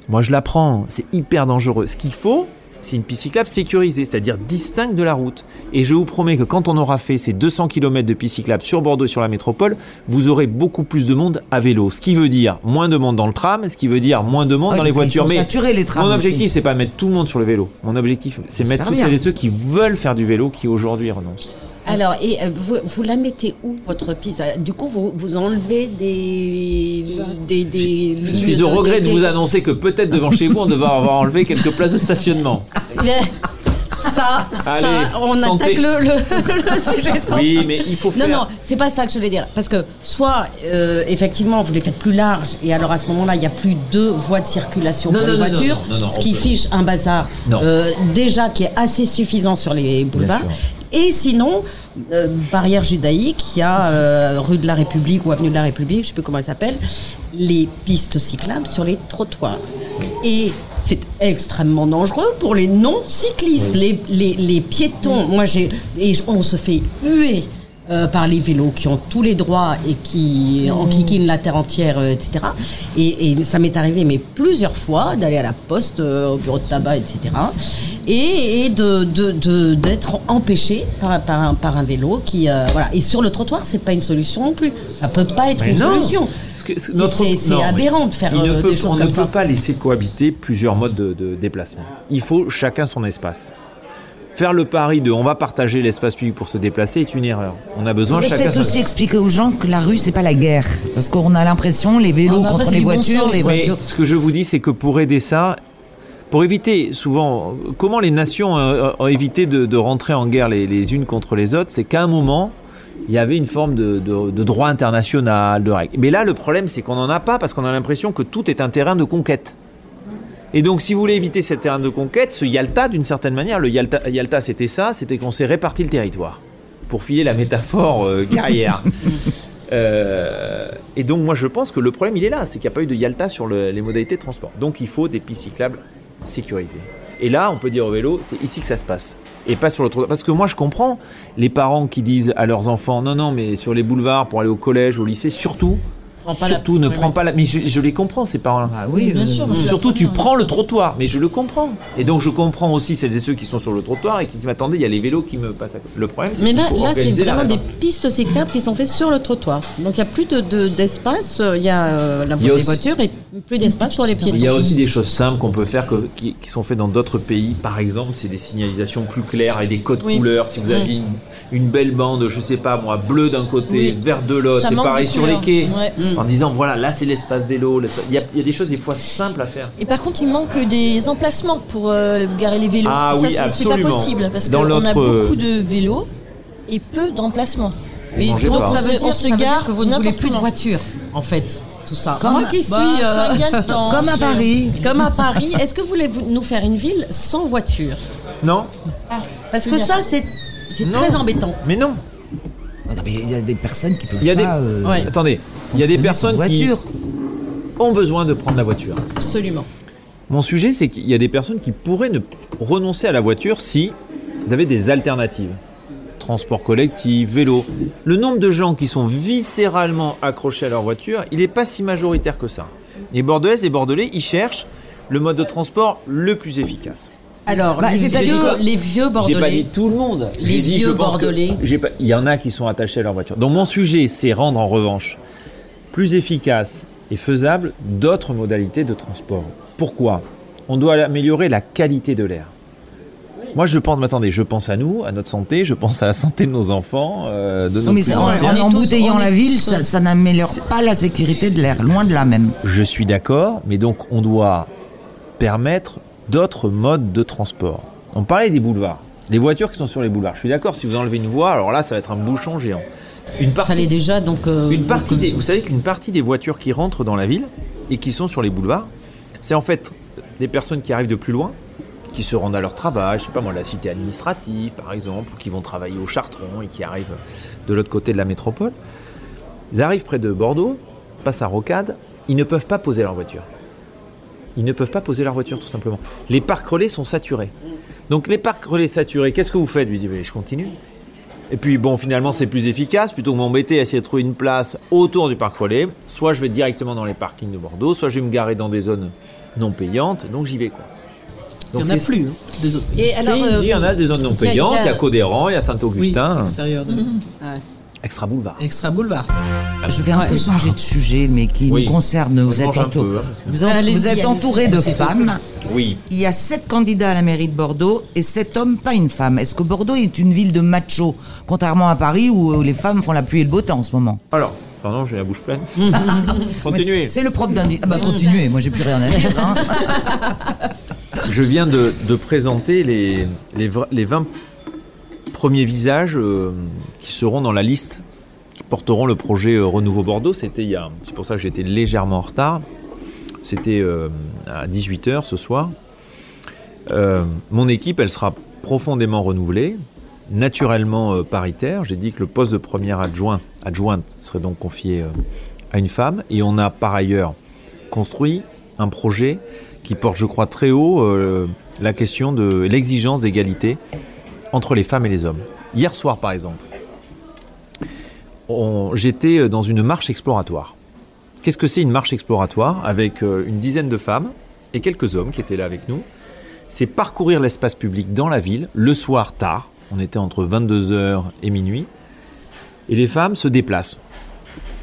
Moi, je la prends. C'est hyper dangereux. Ce qu'il faut, c'est une piste cyclable sécurisée, c'est-à-dire distincte de la route. Et je vous promets que quand on aura fait ces 200 km de piste cyclable sur Bordeaux et sur la métropole, vous aurez beaucoup plus de monde à vélo. Ce qui veut dire moins de monde dans le tram, ce qui veut dire moins de monde Ouais, dans les voitures. Mais les mon objectif, c'est pas mettre tout le monde sur le vélo. Mon objectif, c'est mettre bien. celles et ceux qui veulent faire du vélo qui aujourd'hui renoncent. Alors, et euh, vous, vous la mettez où, votre piste Euh, Du coup, vous, vous enlevez des. des, des Je suis au regret de vous annoncer que peut-être devant chez vous, on devrait avoir enlevé quelques places de stationnement. Ça, Allez, ça, on santé. attaque le, le, le sujet. Oui, mais il faut faire. Non, non, c'est pas ça que je voulais dire. Parce que soit, euh, effectivement, vous les faites plus larges, et alors à ce moment-là, il n'y a plus deux voies de circulation Non, pour non, les non, voitures, ce qui fiche un bazar euh, déjà qui est assez suffisant sur les boulevards. Et sinon, euh, barrière judaïque, il y a euh, rue de la République ou avenue de la République, je ne sais plus comment elle s'appelle, les pistes cyclables sur les trottoirs. Et c'est extrêmement dangereux pour les non-cyclistes, les, les, les piétons. Moi, j'ai et on se fait huer. Euh, par les vélos qui ont tous les droits et qui enquiquinent la terre entière, euh, etc. Et, et ça m'est arrivé, mais plusieurs fois, d'aller à la poste, euh, au bureau de tabac, etc. Et, et de, de- de- d'être empêché par, par, un, par un vélo qui, euh, voilà. Et sur le trottoir, c'est pas une solution non plus. Ça peut pas être Mais une non. solution. Que c'est- C'est- notre- c'est- c'est non, mais aberrant de faire, ne euh, des choses On comme ne ça. peut pas laisser cohabiter plusieurs modes de, de déplacement. Il faut chacun son espace. Faire le pari de on va partager l'espace public pour se déplacer est une erreur. On a besoin chacun peut-être aussi expliquer aux gens que la rue, c'est pas la guerre. Parce qu'on a l'impression, les vélos Ah, contre les bon voitures, les Mais voitures. ce que je vous dis, c'est que pour aider ça, pour éviter souvent, comment les nations euh, ont évité de, de rentrer en guerre les, les unes contre les autres, c'est qu'à un moment, il y avait une forme de, de- de droit international, de règles. Mais là, le problème, c'est qu'on n'en a pas parce qu'on a l'impression que tout est un terrain de conquête. Et donc, si vous voulez éviter ce terrain de conquête, ce Yalta, d'une certaine manière, le Yalta, Yalta c'était ça, c'était qu'on s'est réparti le territoire. Pour filer la métaphore euh, guerrière. Euh, et donc, moi, je pense que le problème, il est là, c'est qu'il n'y a pas eu de Yalta sur le- les modalités de transport. Donc, il faut des pistes cyclables sécurisées. Et là, on peut dire au vélo, c'est ici que ça se passe. Et pas sur le trottoir. Parce que moi, je comprends les parents qui disent à leurs enfants, non, non, mais sur les boulevards pour aller au collège, au lycée, surtout, Prends pas la- surtout ne prends pas la... Mais je, je les comprends, ces parents-là. Ah oui, bien euh, sûr. parce que Surtout, tu prends le trottoir, mais je le comprends. Et donc, je comprends aussi celles et ceux qui sont sur le trottoir et qui disent, mais attendez, il y a les vélos qui me passent à côté. Le problème, c'est Mais là, là c'est vraiment des pistes cyclables qui sont faites sur le trottoir. Donc il n'y a plus de- de- d'espace, il y a euh, la Il y a des voitures et plus d'espace pour les piétons. Il y a aussi des choses simples qu'on peut faire que- qui, qui sont faites dans d'autres pays. Par exemple, c'est des signalisations plus claires avec des codes Oui. couleurs. Si vous avez une, une belle bande, je sais pas moi, bleu d'un côté, Oui. vert de l'autre, manque pareil sur les quais. Ouais. En disant voilà, là c'est l'espace vélo. Il y, a, il y a des choses des fois simples à faire. Et par contre, il manque des emplacements pour euh, garer les vélos. Ah ça, oui, c'est- c'est pas possible parce qu'on a notre, euh, beaucoup de vélos et peu d'emplacements. Mais donc pas, ça veut dire, se ça veut dire gare que vous ne voulez plus de voitures, en fait, tout ça. Comme- Moi qui suis Bah, euh. Comme à Paris. comme à Paris, est-ce que vous voulez nous faire une ville sans voiture? Non Parce que bien. ça, c'est c'est Non. très embêtant. Mais non. Ah, non, mais Il y a des personnes qui peuvent Il y a des- pas. euh, Ouais. Attendez, il y a des sans personnes qui voiture. ont besoin de prendre la voiture. Absolument. Mon sujet, c'est qu'il y a des personnes qui pourraient ne renoncer à la voiture si vous avez des alternatives. Transport collectif, vélo. Le nombre de gens qui sont viscéralement accrochés à leur voiture, il n'est pas si majoritaire que ça. Les Bordelaises et Bordelais, ils cherchent le mode de transport le plus efficace. Alors, Bah, les, c'est-à-dire vieux, les vieux J'ai pas dit bordelais. tout le monde. Les dit, vieux Bordelais. pas- Il y en a qui sont attachés à leur voiture. Donc mon sujet, c'est rendre en revanche plus efficace et faisable d'autres modalités de transport. Pourquoi? On doit améliorer la qualité de l'air. Moi, je pense, mais attendez, je pense à nous, à notre santé, je pense à la santé de nos enfants, euh, de nos Non, mais plus en, en embouteillant la ville, ça, ça n'améliore pas la sécurité de l'air, loin de là même. Je suis d'accord, mais donc on doit permettre d'autres modes de transport. On parlait des boulevards, les voitures qui sont sur les boulevards. Je suis d'accord, si vous enlevez une voie, alors là, ça va être un bouchon géant. Une Ça partie, l'est déjà, donc. euh, une partie donc, des, vous savez qu'une partie des voitures qui rentrent dans la ville et qui sont sur les boulevards, c'est en fait des personnes qui arrivent de plus loin, qui se rendent à leur travail, je sais pas moi, la cité administrative par exemple, ou qui vont travailler au Chartron et qui arrivent de l'autre côté de la métropole. Ils arrivent près de Bordeaux, passent à Rocade, ils ne peuvent pas poser leur voiture. Ils ne peuvent pas poser leur voiture tout simplement. Les parcs relais sont saturés. Donc les parcs relais saturés, qu'est-ce que vous faites? Je lui je continue. Et puis bon, finalement, c'est plus efficace. Plutôt que m'embêter à essayer de trouver une place autour du parc relais, soit je vais directement dans les parkings de Bordeaux, soit je vais me garer dans des zones non payantes. Donc j'y vais quoi. Il n'y en a plus. hein, des autres. Et Si, alors, euh, il y en a des zones non y a- payantes. il y a- Il y a Codéran, il y a Saint-Augustin, extérieur de- Ouais. Extra Boulevard. Extra boulevard. Je vais un peu changer de sujet, mais qui Oui. nous concerne. Vous êtes, entou- peu, hein, vous en- vous êtes entouré de femmes. Oui. Il y a sept candidats à la mairie de Bordeaux et sept hommes, pas une femme. Est-ce que Bordeaux est une ville de machos, contrairement à Paris où les femmes font la pluie et le beau temps en ce moment? Alors, pardon, j'ai la bouche pleine. Continuez. C'est le propre d'un. Ah bah continuez, moi j'ai plus rien à dire. hein. Je viens de, de présenter les, les 20 premiers visages euh, qui seront dans la liste qui porteront le projet euh, Renouveau Bordeaux. C'était il y a, c'est pour ça que j'étais légèrement en retard. C'était euh, à 18h ce soir. Mon équipe, elle sera profondément renouvelée, naturellement paritaire. J'ai dit que le poste de première adjoint, adjointe serait donc confié à une femme. Et on a par ailleurs construit un projet qui porte, je crois, très haut la question de l'exigence d'égalité entre les femmes et les hommes. Hier soir, par exemple, j'étais dans une marche exploratoire. Qu'est-ce que c'est une marche exploratoire Avec euh, une dizaine de femmes et quelques hommes qui étaient là avec nous? C'est parcourir l'espace public dans la ville, le soir tard. On était entre 22h et minuit. Et les femmes se déplacent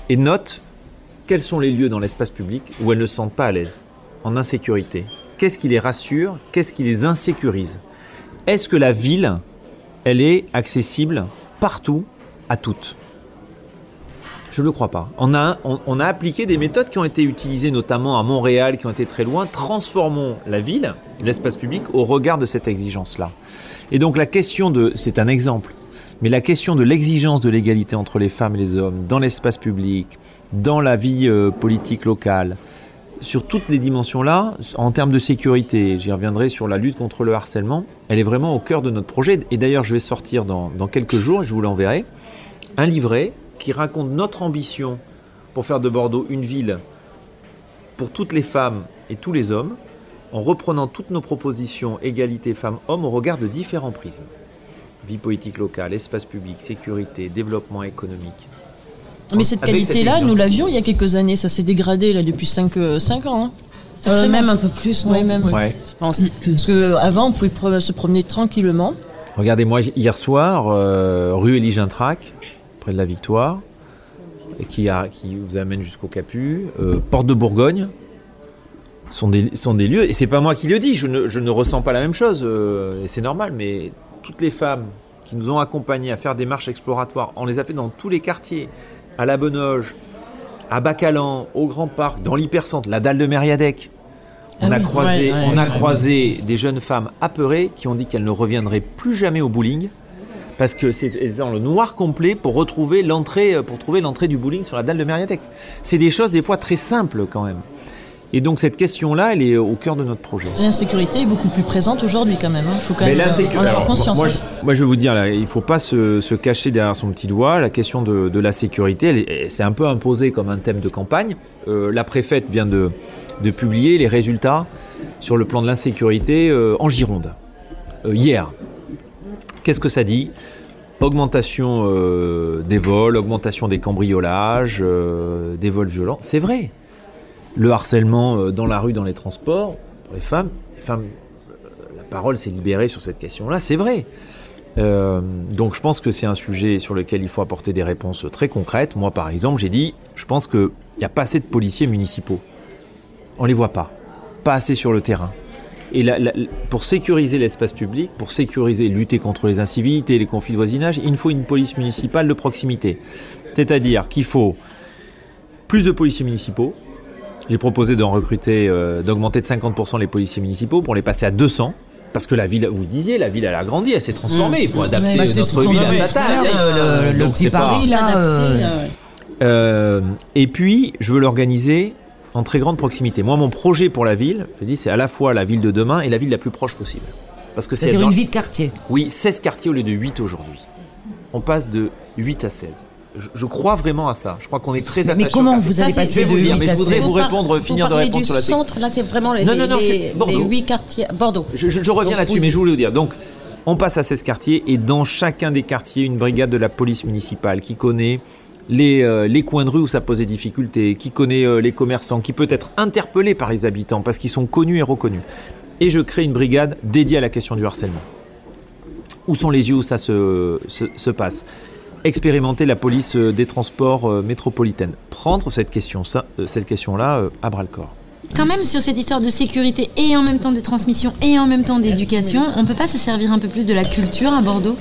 et notent quels sont les lieux dans l'espace public où elles ne se sentent pas à l'aise, en insécurité Qu'est-ce qui les rassure? Qu'est-ce qui les insécurise? Est-ce que la ville, elle est accessible partout, à toutes Je ne le crois pas. On a, appliqué des méthodes qui ont été utilisées notamment à Montréal, qui ont été très loin. Transformons la ville, l'espace public, au regard de cette exigence-là. Et donc la question de... C'est un exemple. Mais la question de l'exigence de l'égalité entre les femmes et les hommes dans l'espace public, dans la vie euh, politique locale, sur toutes les dimensions-là, en termes de sécurité, j'y reviendrai sur la lutte contre le harcèlement, elle est vraiment au cœur de notre projet. Et d'ailleurs, je vais sortir dans, quelques jours, je vous l'enverrai, un livret qui raconte notre ambition pour faire de Bordeaux une ville pour toutes les femmes et tous les hommes. en reprenant toutes nos propositions égalité femmes-hommes au regard de différents prismes. Vie politique locale, espace public, sécurité, développement économique. Mais cette cette qualité-là, nous l'avions il y a quelques années. Ça s'est dégradé là depuis 5, ans. hein. Euh, même un peu plus, Ouais, même. Ouais. Je pense. Parce qu'avant, on pouvait pro- se promener tranquillement. Regardez-moi hier soir, euh, rue Élie Gintrac, près de la Victoire, et qui, a- qui vous amène jusqu'au Capu, euh, Porte de Bourgogne, sont des, sont des lieux, et c'est pas moi qui le dis, je ne, je ne ressens pas la même chose, euh, et c'est normal, mais toutes les femmes qui nous ont accompagnés à faire des marches exploratoires, on les a fait dans tous les quartiers, à la Benoge, à Bacalan, au Grand Parc, dans l'hypercentre, la dalle de Mériadec. On Ah a oui. croisé, Ouais, ouais, on a ouais. croisé des jeunes femmes apeurées qui ont dit qu'elles ne reviendraient plus jamais au bowling parce que c'est dans le noir complet pour retrouver l'entrée, pour trouver l'entrée du bowling sur la dalle de Mériadec. C'est des choses des fois très simples quand même. Et donc cette question-là, elle est au cœur de notre projet. L'insécurité est beaucoup plus présente aujourd'hui quand même. Il faut quand Mais même euh, en avoir conscience. Moi, hein. je, moi, je vais vous dire, là, il ne faut pas se, se cacher derrière son petit doigt. La question de, de la sécurité, c'est un peu imposé comme un thème de campagne. Euh, la préfète vient de, de publier les résultats sur le plan de l'insécurité euh, en Gironde, euh, hier. Qu'est-ce que ça dit? Augmentation des vols, augmentation des cambriolages, des vols violents. C'est vrai. Le harcèlement euh, dans la rue, dans les transports, pour les femmes, les femmes la parole s'est libérée sur cette question-là, c'est vrai. Euh, donc je pense que c'est un sujet sur lequel il faut apporter des réponses très concrètes. Moi, par exemple, j'ai dit, je pense qu'il n'y a pas assez de policiers municipaux. On les voit pas. Pas assez sur le terrain. Et pour sécuriser l'espace public, pour sécuriser, lutter contre les incivilités, les conflits de voisinage, il faut une police municipale de proximité. C'est-à-dire qu'il faut plus de policiers municipaux. J'ai proposé d'en recruter, euh, d'augmenter de 50% les policiers municipaux pour les passer à 200. Parce que la ville, vous le disiez, la ville elle a grandi, elle s'est transformée. Il faut adapter. Bah, notre ville avait à sa taille. le- le- petit pas- Paris, là, Adapté, euh, euh, Euh, et puis, je veux l'organiser en très grande proximité. Moi, mon projet pour la ville, je dis, c'est à la fois la ville de demain et la ville la plus proche possible. Parce que c'est C'est-à-dire dans- une vie de quartier. Oui, 16 quartiers au lieu de 8 aujourd'hui. On passe de 8 à 16. Je, je crois vraiment à ça. Je crois qu'on est très Mais attaché. comment au vous allez passer je vais de vous dire, 8 mais je voudrais 16 vous répondre, finir de répondre sur la centre, là, c'est vraiment les, Non, non, non, les- huit quartiers. Bordeaux. Je, je- je reviens là-dessus, mais je voulais vous dire. Donc, on passe à 16 quartiers et dans chacun des quartiers, une brigade de la police municipale qui connaît les, euh, les coins de rue où ça pose des difficultés, qui connaît euh, les commerçants, qui peut être interpellé par les habitants parce qu'ils sont connus et reconnus. Et je crée une brigade dédiée à la question du harcèlement. Où sont les yeux où ça se, se, se passe? Expérimenter la police euh, des transports euh, métropolitaines. Prendre cette question, ça, euh, cette question-là euh, à bras le corps. Quand même, sur cette histoire de sécurité et en même temps de transmission et en même temps d'éducation, on peut pas se servir un peu plus de la culture à Bordeaux?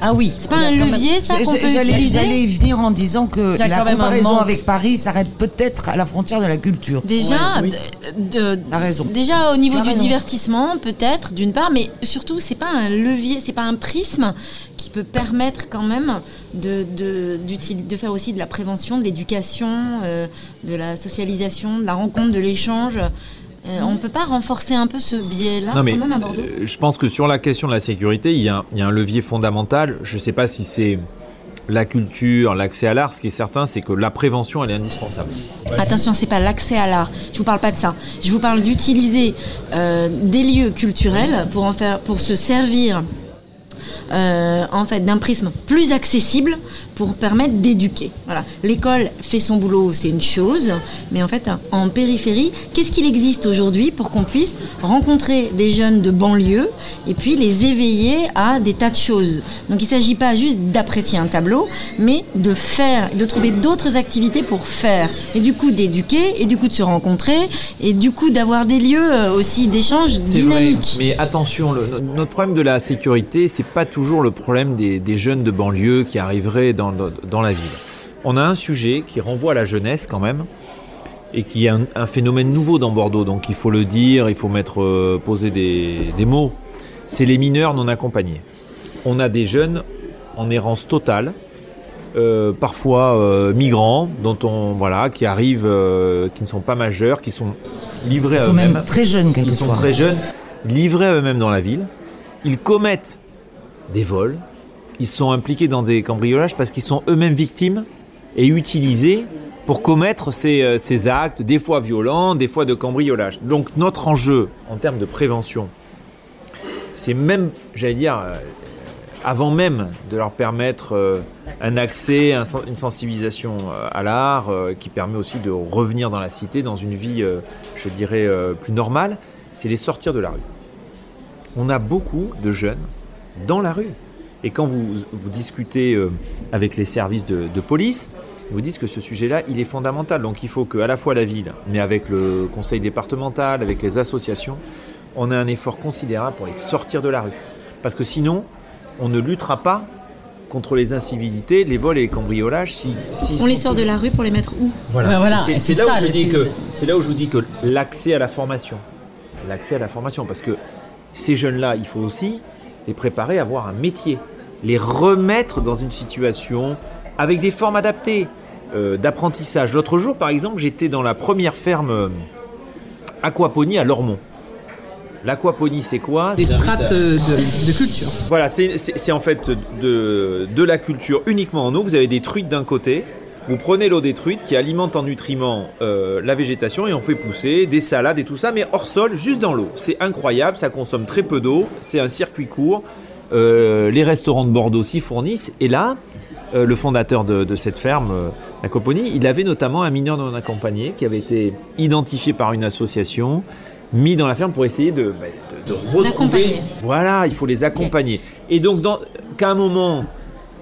Ah oui. C'est pas un même- levier, ça, qu'on peut J'allais utiliser j'allais y venir en disant que la comparaison avec Paris s'arrête peut-être à la frontière de la culture. Déjà, Ouais, de- de- T'as raison. déjà au niveau du raison. divertissement, peut-être, d'une part, mais surtout, c'est pas un levier, c'est pas un prisme qui peut permettre quand même de, de faire aussi de la prévention, de l'éducation, euh, de la socialisation, de la rencontre, de l'échange. Euh, on peut pas renforcer un peu ce biais-là Non, mais quand même à Bordeaux? euh, je pense que sur la question de la sécurité, il y a, un- il y a un levier fondamental. Je ne sais pas si c'est la culture, l'accès à l'art. Ce qui est certain, c'est que la prévention, elle est indispensable. Attention, c'est pas l'accès à l'art. Je vous parle pas de ça. Je vous parle d'utiliser euh, des lieux culturels pour en faire, pour se servir. euh, en fait d'un prisme plus accessible pour permettre d'éduquer. Voilà, l'école fait son boulot, c'est une chose, mais en fait en périphérie, qu'est-ce qu'il existe aujourd'hui pour qu'on puisse rencontrer des jeunes de banlieue et puis les éveiller à des tas de choses? Donc il ne s'agit pas juste d'apprécier un tableau, mais de faire, de trouver d'autres activités pour faire et du coup d'éduquer et du coup de se rencontrer et du coup d'avoir des lieux euh, aussi d'échange C'est vrai, dynamiques. mais attention, le- notre problème de la sécurité, c'est pas toujours le problème des, des jeunes de banlieue qui arriveraient dans, dans- dans la ville. On a un sujet qui renvoie à la jeunesse quand même et qui est un, un phénomène nouveau dans Bordeaux. Donc il faut le dire, il faut mettre euh, poser des, des mots. C'est les mineurs non accompagnés. On a des jeunes en errance totale, euh, parfois euh, migrants, dont on voilà, qui arrivent, euh, qui ne sont pas majeurs, qui sont livrés Ils à eux-mêmes. même très jeunes Ils sont très jeunes, livrés à eux-mêmes dans la ville. Ils commettent des vols. Ils sont impliqués dans des cambriolages parce qu'ils sont eux-mêmes victimes et utilisés pour commettre ces, euh, ces actes, des fois violents, des fois de cambriolage. Donc notre enjeu en termes de prévention, c'est même, j'allais dire, euh, avant même de leur permettre euh, un accès, une sensibilisation à l'art, qui permet aussi de revenir dans la cité, dans une vie, je dirais, plus normale, c'est les sortir de la rue. On a beaucoup de jeunes dans la rue. Et quand vous, vous discutez euh, avec les services de, de police, ils vous disent que ce sujet-là, il est fondamental. Donc il faut que à la fois la ville, mais avec le conseil départemental, avec les associations, on ait un effort considérable pour les sortir de la rue. Parce que sinon, on ne luttera pas contre les incivilités, les vols et les cambriolages. Si, si- On les sort de la rue pour les mettre où? Voilà. C'est- là, où je dis que c'est là où je vous dis que l'accès à la formation, l'accès à la formation, parce que ces jeunes-là, il faut aussi les préparer à avoir un métier, les remettre dans une situation avec des formes adaptées euh, d'apprentissage. L'autre jour, par exemple, j'étais dans la première ferme euh, aquaponie à Lormont. L'aquaponie, c'est quoi? Des strates de, de culture. voilà, c'est en fait de, de la culture uniquement en eau. Vous avez des truites d'un côté. Vous prenez l'eau des truites qui alimente en nutriments euh, la végétation et on fait pousser des salades et tout ça, mais hors sol, juste dans l'eau. C'est incroyable, ça consomme très peu d'eau, c'est un circuit court. Euh, les restaurants de Bordeaux s'y fournissent. Et là, euh, le fondateur de, de cette ferme, euh, la Coponie, il avait notamment un mineur non accompagné qui avait été identifié par une association, mis dans la ferme pour essayer de, bah, de, de retrouver. Voilà, il faut les accompagner. Et donc, dans- qu'à un moment,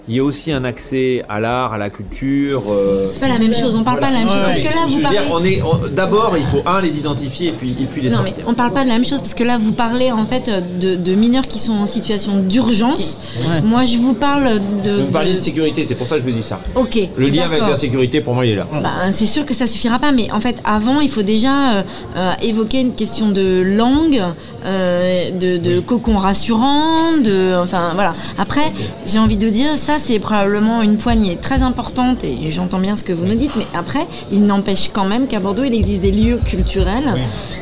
il y a aussi un accès à l'art, à la culture. euh, C'est pas la même chose, on parle pas de la même chose. Parce mais que là, je vous veux parlez. dire, on est, on- d'abord, il faut un les identifier et puis, et puis les Non, mais sortir. on parle pas de la même chose parce que là, vous parlez en fait de, de mineurs qui sont en situation d'urgence. Ouais. Moi, je vous parle de. Vous me parliez de de- sécurité, c'est pour ça que je vous dis ça. Ok. Le lien avec la sécurité, pour moi, il est là. Bah, c'est sûr que ça suffira pas, mais en fait, avant, il faut déjà euh, euh, évoquer une question de langue, euh, de, de cocon rassurant, de, enfin voilà. Après, j'ai envie de dire, ça, c'est probablement une poignée très importante, et j'entends bien ce que vous nous dites, mais après, il n'empêche quand même qu'à Bordeaux, il existe des lieux culturels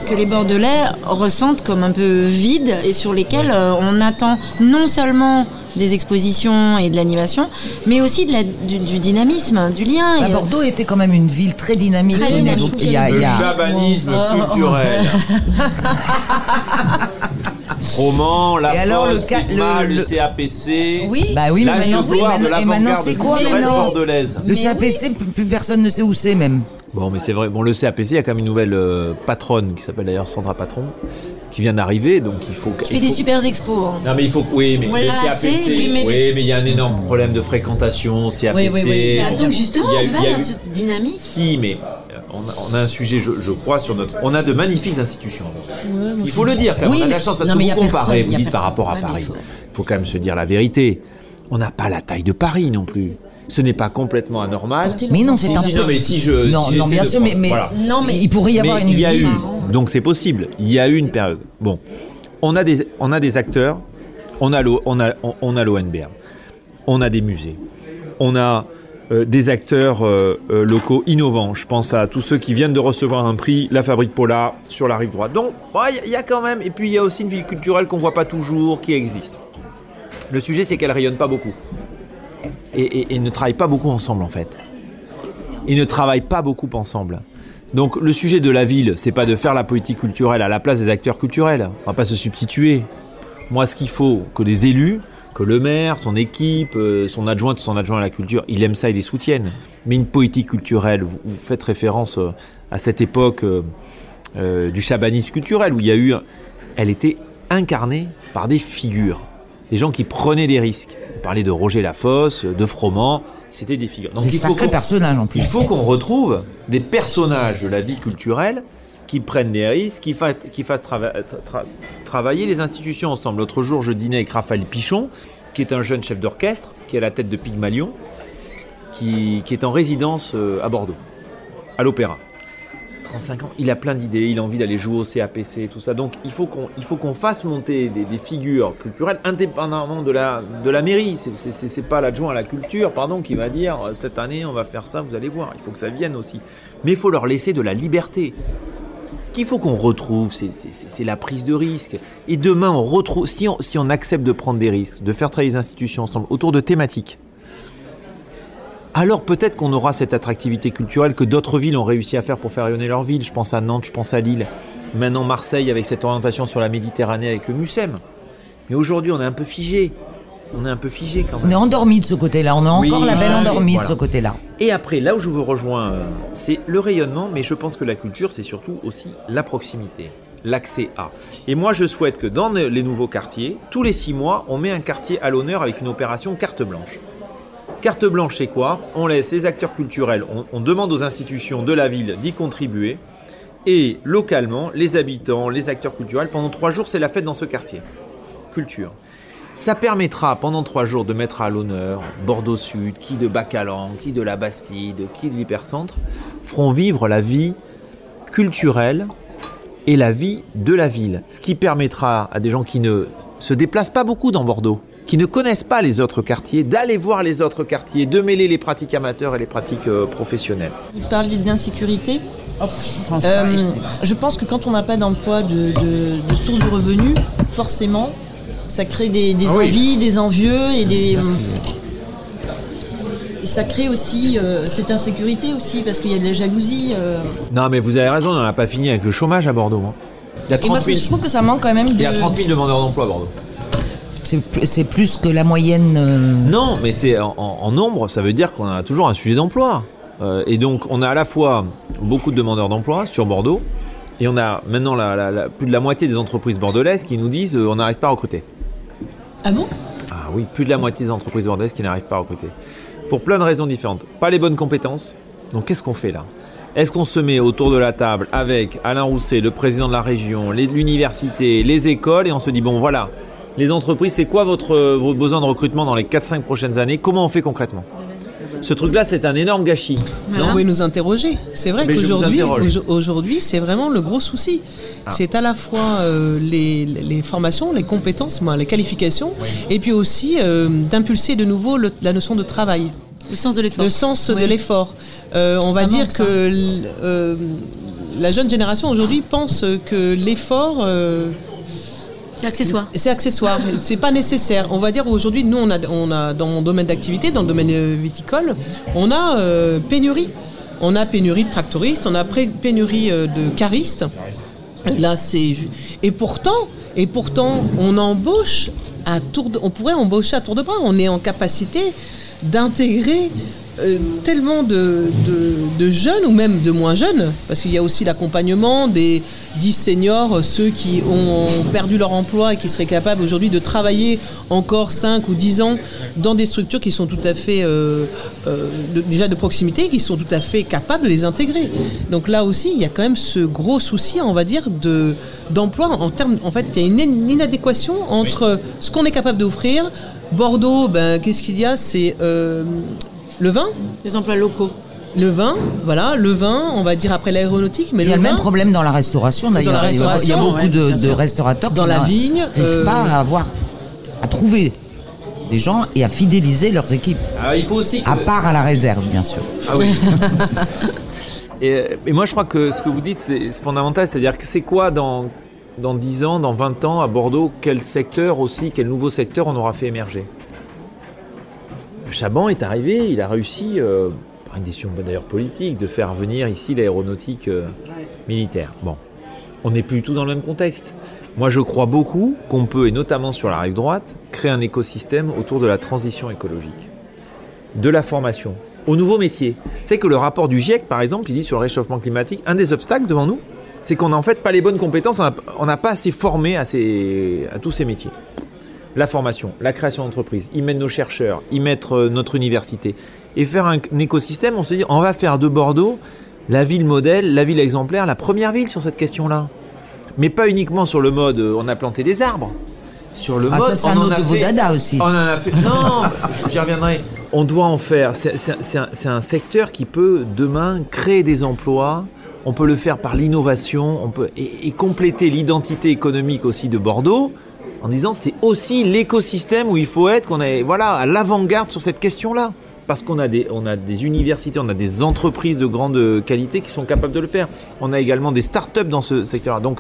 que les Bordelais ressentent comme un peu vides et sur lesquels euh, on attend non seulement des expositions et de l'animation, mais aussi de la- du, du dynamisme, du lien. Bah, Et, euh, Bordeaux était quand même une ville très dynamique. Très dynamique. Donc, il y a- il Le y a- jabanisme culturel. Roman, la Et alors, le Sigma, le- le, le- CAPC. Oui. Bah oui, mais maintenant, maintenant- et maintenant, c'est quoi maintenant bordelaise. Le CAPC, plus plus personne ne sait où c'est même. Bon, mais c'est vrai. Bon, le CAPC, il y a quand même une nouvelle euh, patronne qui s'appelle d'ailleurs Sandra Patron, qui vient d'arriver, donc il faut. qui fait des super expos. hein. Non mais il faut oui mais Voilà, le CAPC c'est- oui, mais- oui mais il y a un énorme problème de fréquentation CAPC Oui, oui, oui. Mais Bon, donc justement, il y a ce dynamique. si mais on a, on a un sujet je, je crois sur notre on a de magnifiques institutions. Il faut le dire quand même Oui, on a de la chance parce non, que vous comparez personne, vous dites par rapport à Paris il faut- quand même se dire la vérité. On n'a pas la taille de Paris non plus. Ce n'est pas complètement anormal. Mais non, c'est si, un si, peu- non mais si je Non, si non, bien sûr, mais, prendre- mais voilà. Non, mais- il pourrait y avoir Mais une il y a eu, donc c'est possible. Il y a eu une période. Bon, on a des, on a des acteurs, on a l'O- on a, on, on a l'ONBR, on a des musées, on a euh, des acteurs euh, euh, locaux innovants. Je pense à tous ceux qui viennent de recevoir un prix, la Fabrique Pola sur la rive droite. Donc, il y a- quand même. Et puis il y a aussi une ville culturelle qu'on voit pas toujours, qui existe. Le sujet, c'est qu'elle rayonne pas beaucoup et, et- et ne travaille pas beaucoup ensemble en fait. Ils ne travaillent pas beaucoup ensemble. Donc le sujet de la ville, c'est pas de faire la politique culturelle à la place des acteurs culturels. On va pas se substituer. Moi, ce qu'il faut, que les élus, que le maire, son équipe, euh, son adjoint, son adjoint à la culture, il aime ça et les soutiennent. Mais une politique culturelle, vous, vous faites référence euh, à cette époque euh, du chabanisme culturel où il y a eu, elle était incarnée par des figures, des gens qui prenaient des risques. Vous parlez de Roger Lafosse, de Froment, c'était des figures. Donc Des il faut personnages en plus. il faut qu'on retrouve des personnages de la vie culturelle qui prennent des risques, qui, fa- qui fassent trava- tra- tra- travailler les institutions ensemble. L'autre jour, je dînais avec Raphaël Pichon, qui est un jeune chef d'orchestre, qui est à la tête de Pygmalion, qui, qui est en résidence euh, à Bordeaux, à l'Opéra. 35 ans, il a plein d'idées, il a envie d'aller jouer au CAPC, tout ça. Donc il faut qu'on fasse monter des, figures culturelles indépendamment de la, de la mairie. Pas l'adjoint à la culture, pardon, qui va dire euh, cette année on va faire ça, vous allez voir. Il faut que ça vienne aussi. Mais il faut leur laisser de la liberté. Ce qu'il faut qu'on retrouve, c'est- la prise de risque. Et demain, si on accepte de prendre des risques, de faire travailler les institutions ensemble autour de thématiques, alors peut-être qu'on aura cette attractivité culturelle que d'autres villes ont réussi à faire pour faire rayonner leur ville. Je pense à Nantes, je pense à Lille. Maintenant Marseille avec cette orientation sur la Méditerranée avec le MUSEM. Mais aujourd'hui, on est un peu figé. On est un peu figé quand On est même. endormi de ce côté-là, on est Oui, encore la belle endormie voilà. de ce côté-là. Et après, là où je vous rejoins, euh, c'est le rayonnement, mais je pense que la culture, c'est surtout aussi la proximité, l'accès à. Et moi, je souhaite que dans les nouveaux quartiers, tous les six mois, on met un quartier à l'honneur avec une opération carte blanche. Carte blanche, c'est quoi? On laisse les acteurs culturels, on, on demande aux institutions de la ville d'y contribuer. Et localement, les habitants, les acteurs culturels, pendant trois jours, c'est la fête dans ce quartier. Culture. Ça permettra pendant trois jours de mettre à l'honneur Bordeaux Sud, qui de Bacalan, qui de la Bastide, qui de l'hypercentre, feront vivre la vie culturelle et la vie de la ville. Ce qui permettra à des gens qui ne se déplacent pas beaucoup dans Bordeaux, qui ne connaissent pas les autres quartiers, d'aller voir les autres quartiers, de mêler les pratiques amateurs et les pratiques euh, professionnelles. Vous parliez de l'insécurité. Hop, je prends ça et je- Euh, je pense que quand on n'a pas d'emploi, de, de, de source de revenus, forcément, ça crée des, des Ah oui. envies, des envieux et des. et ça crée aussi euh, cette insécurité aussi parce qu'il y a de la jalousie. euh. Non mais vous avez raison, on n'a pas fini avec le chômage à Bordeaux. hein. Il y a Et moi, 30 000, je trouve que ça manque quand même de. il y a 30 000 demandeurs d'emploi à Bordeaux. C'est plus- que la moyenne. euh, Non, mais c'est en, en- en nombre, ça veut dire qu'on a toujours un sujet d'emploi. Euh, et donc, on a à la fois beaucoup de demandeurs d'emploi sur Bordeaux, et on a maintenant la- la- la- plus de la moitié des entreprises bordelaises qui nous disent euh, on n'arrive pas à recruter. Ah bon? Ah oui, plus de la moitié des entreprises bordelaises qui n'arrivent pas à recruter. Pour plein de raisons différentes. Pas les bonnes compétences. Donc, qu'est-ce qu'on fait là? Est-ce qu'on se met autour de la table avec Alain Rousset, le président de la région, l'université, les écoles, et on se dit bon, voilà, les entreprises, c'est quoi votre, vos besoins de recrutement dans les 4-5 prochaines années? Comment on fait concrètement? Ce truc-là, c'est un énorme gâchis. Vous pouvez nous interroger. C'est vrai qu'aujourd'hui, aujourd'hui, c'est vraiment le gros souci. Ah. C'est à la fois euh, les, les formations, les compétences, moi, les qualifications, et puis aussi euh, d'impulser de nouveau le- la notion de travail, Le sens de l'effort. le sens de l'effort. Euh, on Ça va dire que euh, la jeune génération aujourd'hui pense que l'effort euh, accessoire. c'est accessoire, c'est pas nécessaire. On va dire aujourd'hui, nous, on a, dans mon domaine d'activité, dans le domaine euh, viticole, on a euh, pénurie. On a pénurie de tractoristes, on a pénurie euh, de caristes. Là, c'est et pourtant, et pourtant, on embauche à tour de, on pourrait embaucher à tour de bras. On est en capacité d'intégrer euh, tellement de, de- de jeunes ou même de moins jeunes, parce qu'il y a aussi l'accompagnement des 10 seniors, ceux qui ont perdu leur emploi et qui seraient capables aujourd'hui de travailler encore 5 ou 10 ans dans des structures qui sont tout à fait, euh, euh, de- déjà de proximité, qui sont tout à fait capables de les intégrer. Donc là aussi, il y a quand même ce gros souci, on va dire, de d'emploi en termes, en fait, il y a une in- inadéquation entre ce qu'on est capable d'offrir. Bordeaux, ben, qu'est-ce qu'il y a? C'est euh, le vin, Les emplois locaux. le vin, voilà, le vin, on va dire après l'aéronautique, mais Il y a le le même vin, problème dans la restauration d'ailleurs. la Il y a- Il y a restauration, beaucoup ouais, de, restaurateurs Dans qui la vigne, euh, pas à avoir, à trouver des gens et à fidéliser leurs équipes. Ah, il faut aussi. que- À part à la réserve, bien sûr. Ah oui. et, et moi, je crois que ce que vous dites, c'est c'est fondamental. C'est-à-dire que c'est quoi dans, dans 10 ans, dans 20 ans, à Bordeaux, quel secteur aussi, quel nouveau secteur on aura fait émerger? Chaban est arrivé, il a réussi, euh, par une décision d'ailleurs politique, de faire venir ici l'aéronautique euh, militaire. Bon, on n'est plus du tout dans le même contexte. Moi, je crois beaucoup qu'on peut, et notamment sur la rive droite, créer un écosystème autour de la transition écologique de la formation aux nouveaux métiers. C'est que le rapport du GIEC, par exemple, il dit sur le réchauffement climatique, un des obstacles devant nous, c'est qu'on n'a en fait pas les bonnes compétences, on n'a- pas assez formé à, ces- à tous ces métiers. La formation, la création d'entreprises, y mettre nos chercheurs, y mettre euh, notre université, et faire un, un écosystème, on se dit, on va faire de Bordeaux la ville modèle, la ville exemplaire, la première ville sur cette question-là. Mais pas uniquement sur le mode, euh, on a planté des arbres. Sur le Ah, mode, ça, c'est on un en autre a fait- dada aussi. on en a fait. Non, j'y reviendrai. On doit en faire. C'est un, secteur qui peut demain créer des emplois. On peut le faire par l'innovation. On peut et, et compléter l'identité économique aussi de Bordeaux en disant c'est aussi l'écosystème où il faut être. Qu'on est voilà à l'avant-garde sur cette question-là. Parce qu'on a des, a des universités, on a des entreprises de grande qualité qui sont capables de le faire. On a également des start-up dans ce secteur-là. Donc,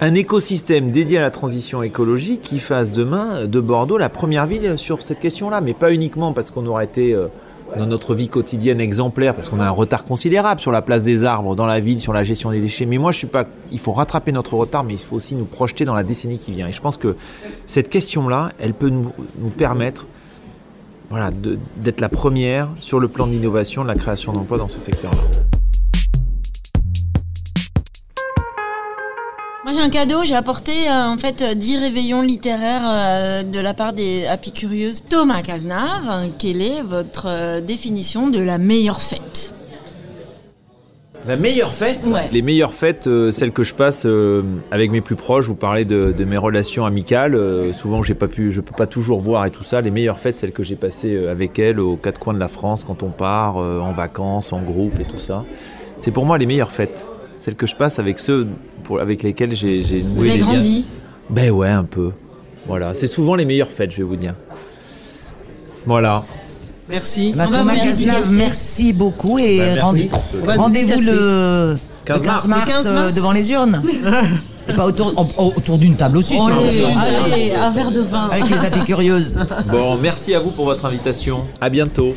un écosystème dédié à la transition écologique qui fasse demain de Bordeaux la première ville sur cette question-là, mais pas uniquement parce qu'on aura été euh, dans notre vie quotidienne exemplaire, parce qu'on a un retard considérable sur la place des arbres, dans la ville, sur la gestion des déchets. Mais moi, je suis pas. Il faut rattraper notre retard, mais il faut aussi nous projeter dans la décennie qui vient. Et je pense que cette question-là, elle peut nous, nous permettre voilà, d'être la première sur le plan de l'innovation, de la création d'emplois dans ce secteur-là. Moi j'ai un cadeau, j'ai apporté euh, en fait euh, 10 réveillons littéraires euh, de la part des Happy Curieuses. Thomas Cazenave, euh, quelle est votre euh, définition de la meilleure fête? La meilleure fête? Ouais. Les meilleures fêtes, euh, celles que je passe euh, avec mes plus proches. Vous parlez de, de mes relations amicales. euh, souvent, j'ai pas pu, je peux pas toujours voir et tout ça. Les meilleures fêtes, celles que j'ai passées euh, avec elles aux quatre coins de la France, quand on part euh, en vacances, en groupe et tout ça. C'est pour moi les meilleures fêtes. Celles que je passe avec ceux pour, avec lesquels j'ai Vous avez grandi Ben ouais, un peu. Voilà, c'est souvent les meilleures fêtes, je vais vous dire. Voilà. Merci. Bah, Thomas dédicacer. merci beaucoup et Bah, merci rendez- rendez-vous le, le 15 mars. 15 mars, Le 15 euh, devant les urnes. Et pas autour, autour d'une table aussi. si on Allez, un verre de vin. Avec les apicurieuses. Bon, merci à vous pour votre invitation. À bientôt.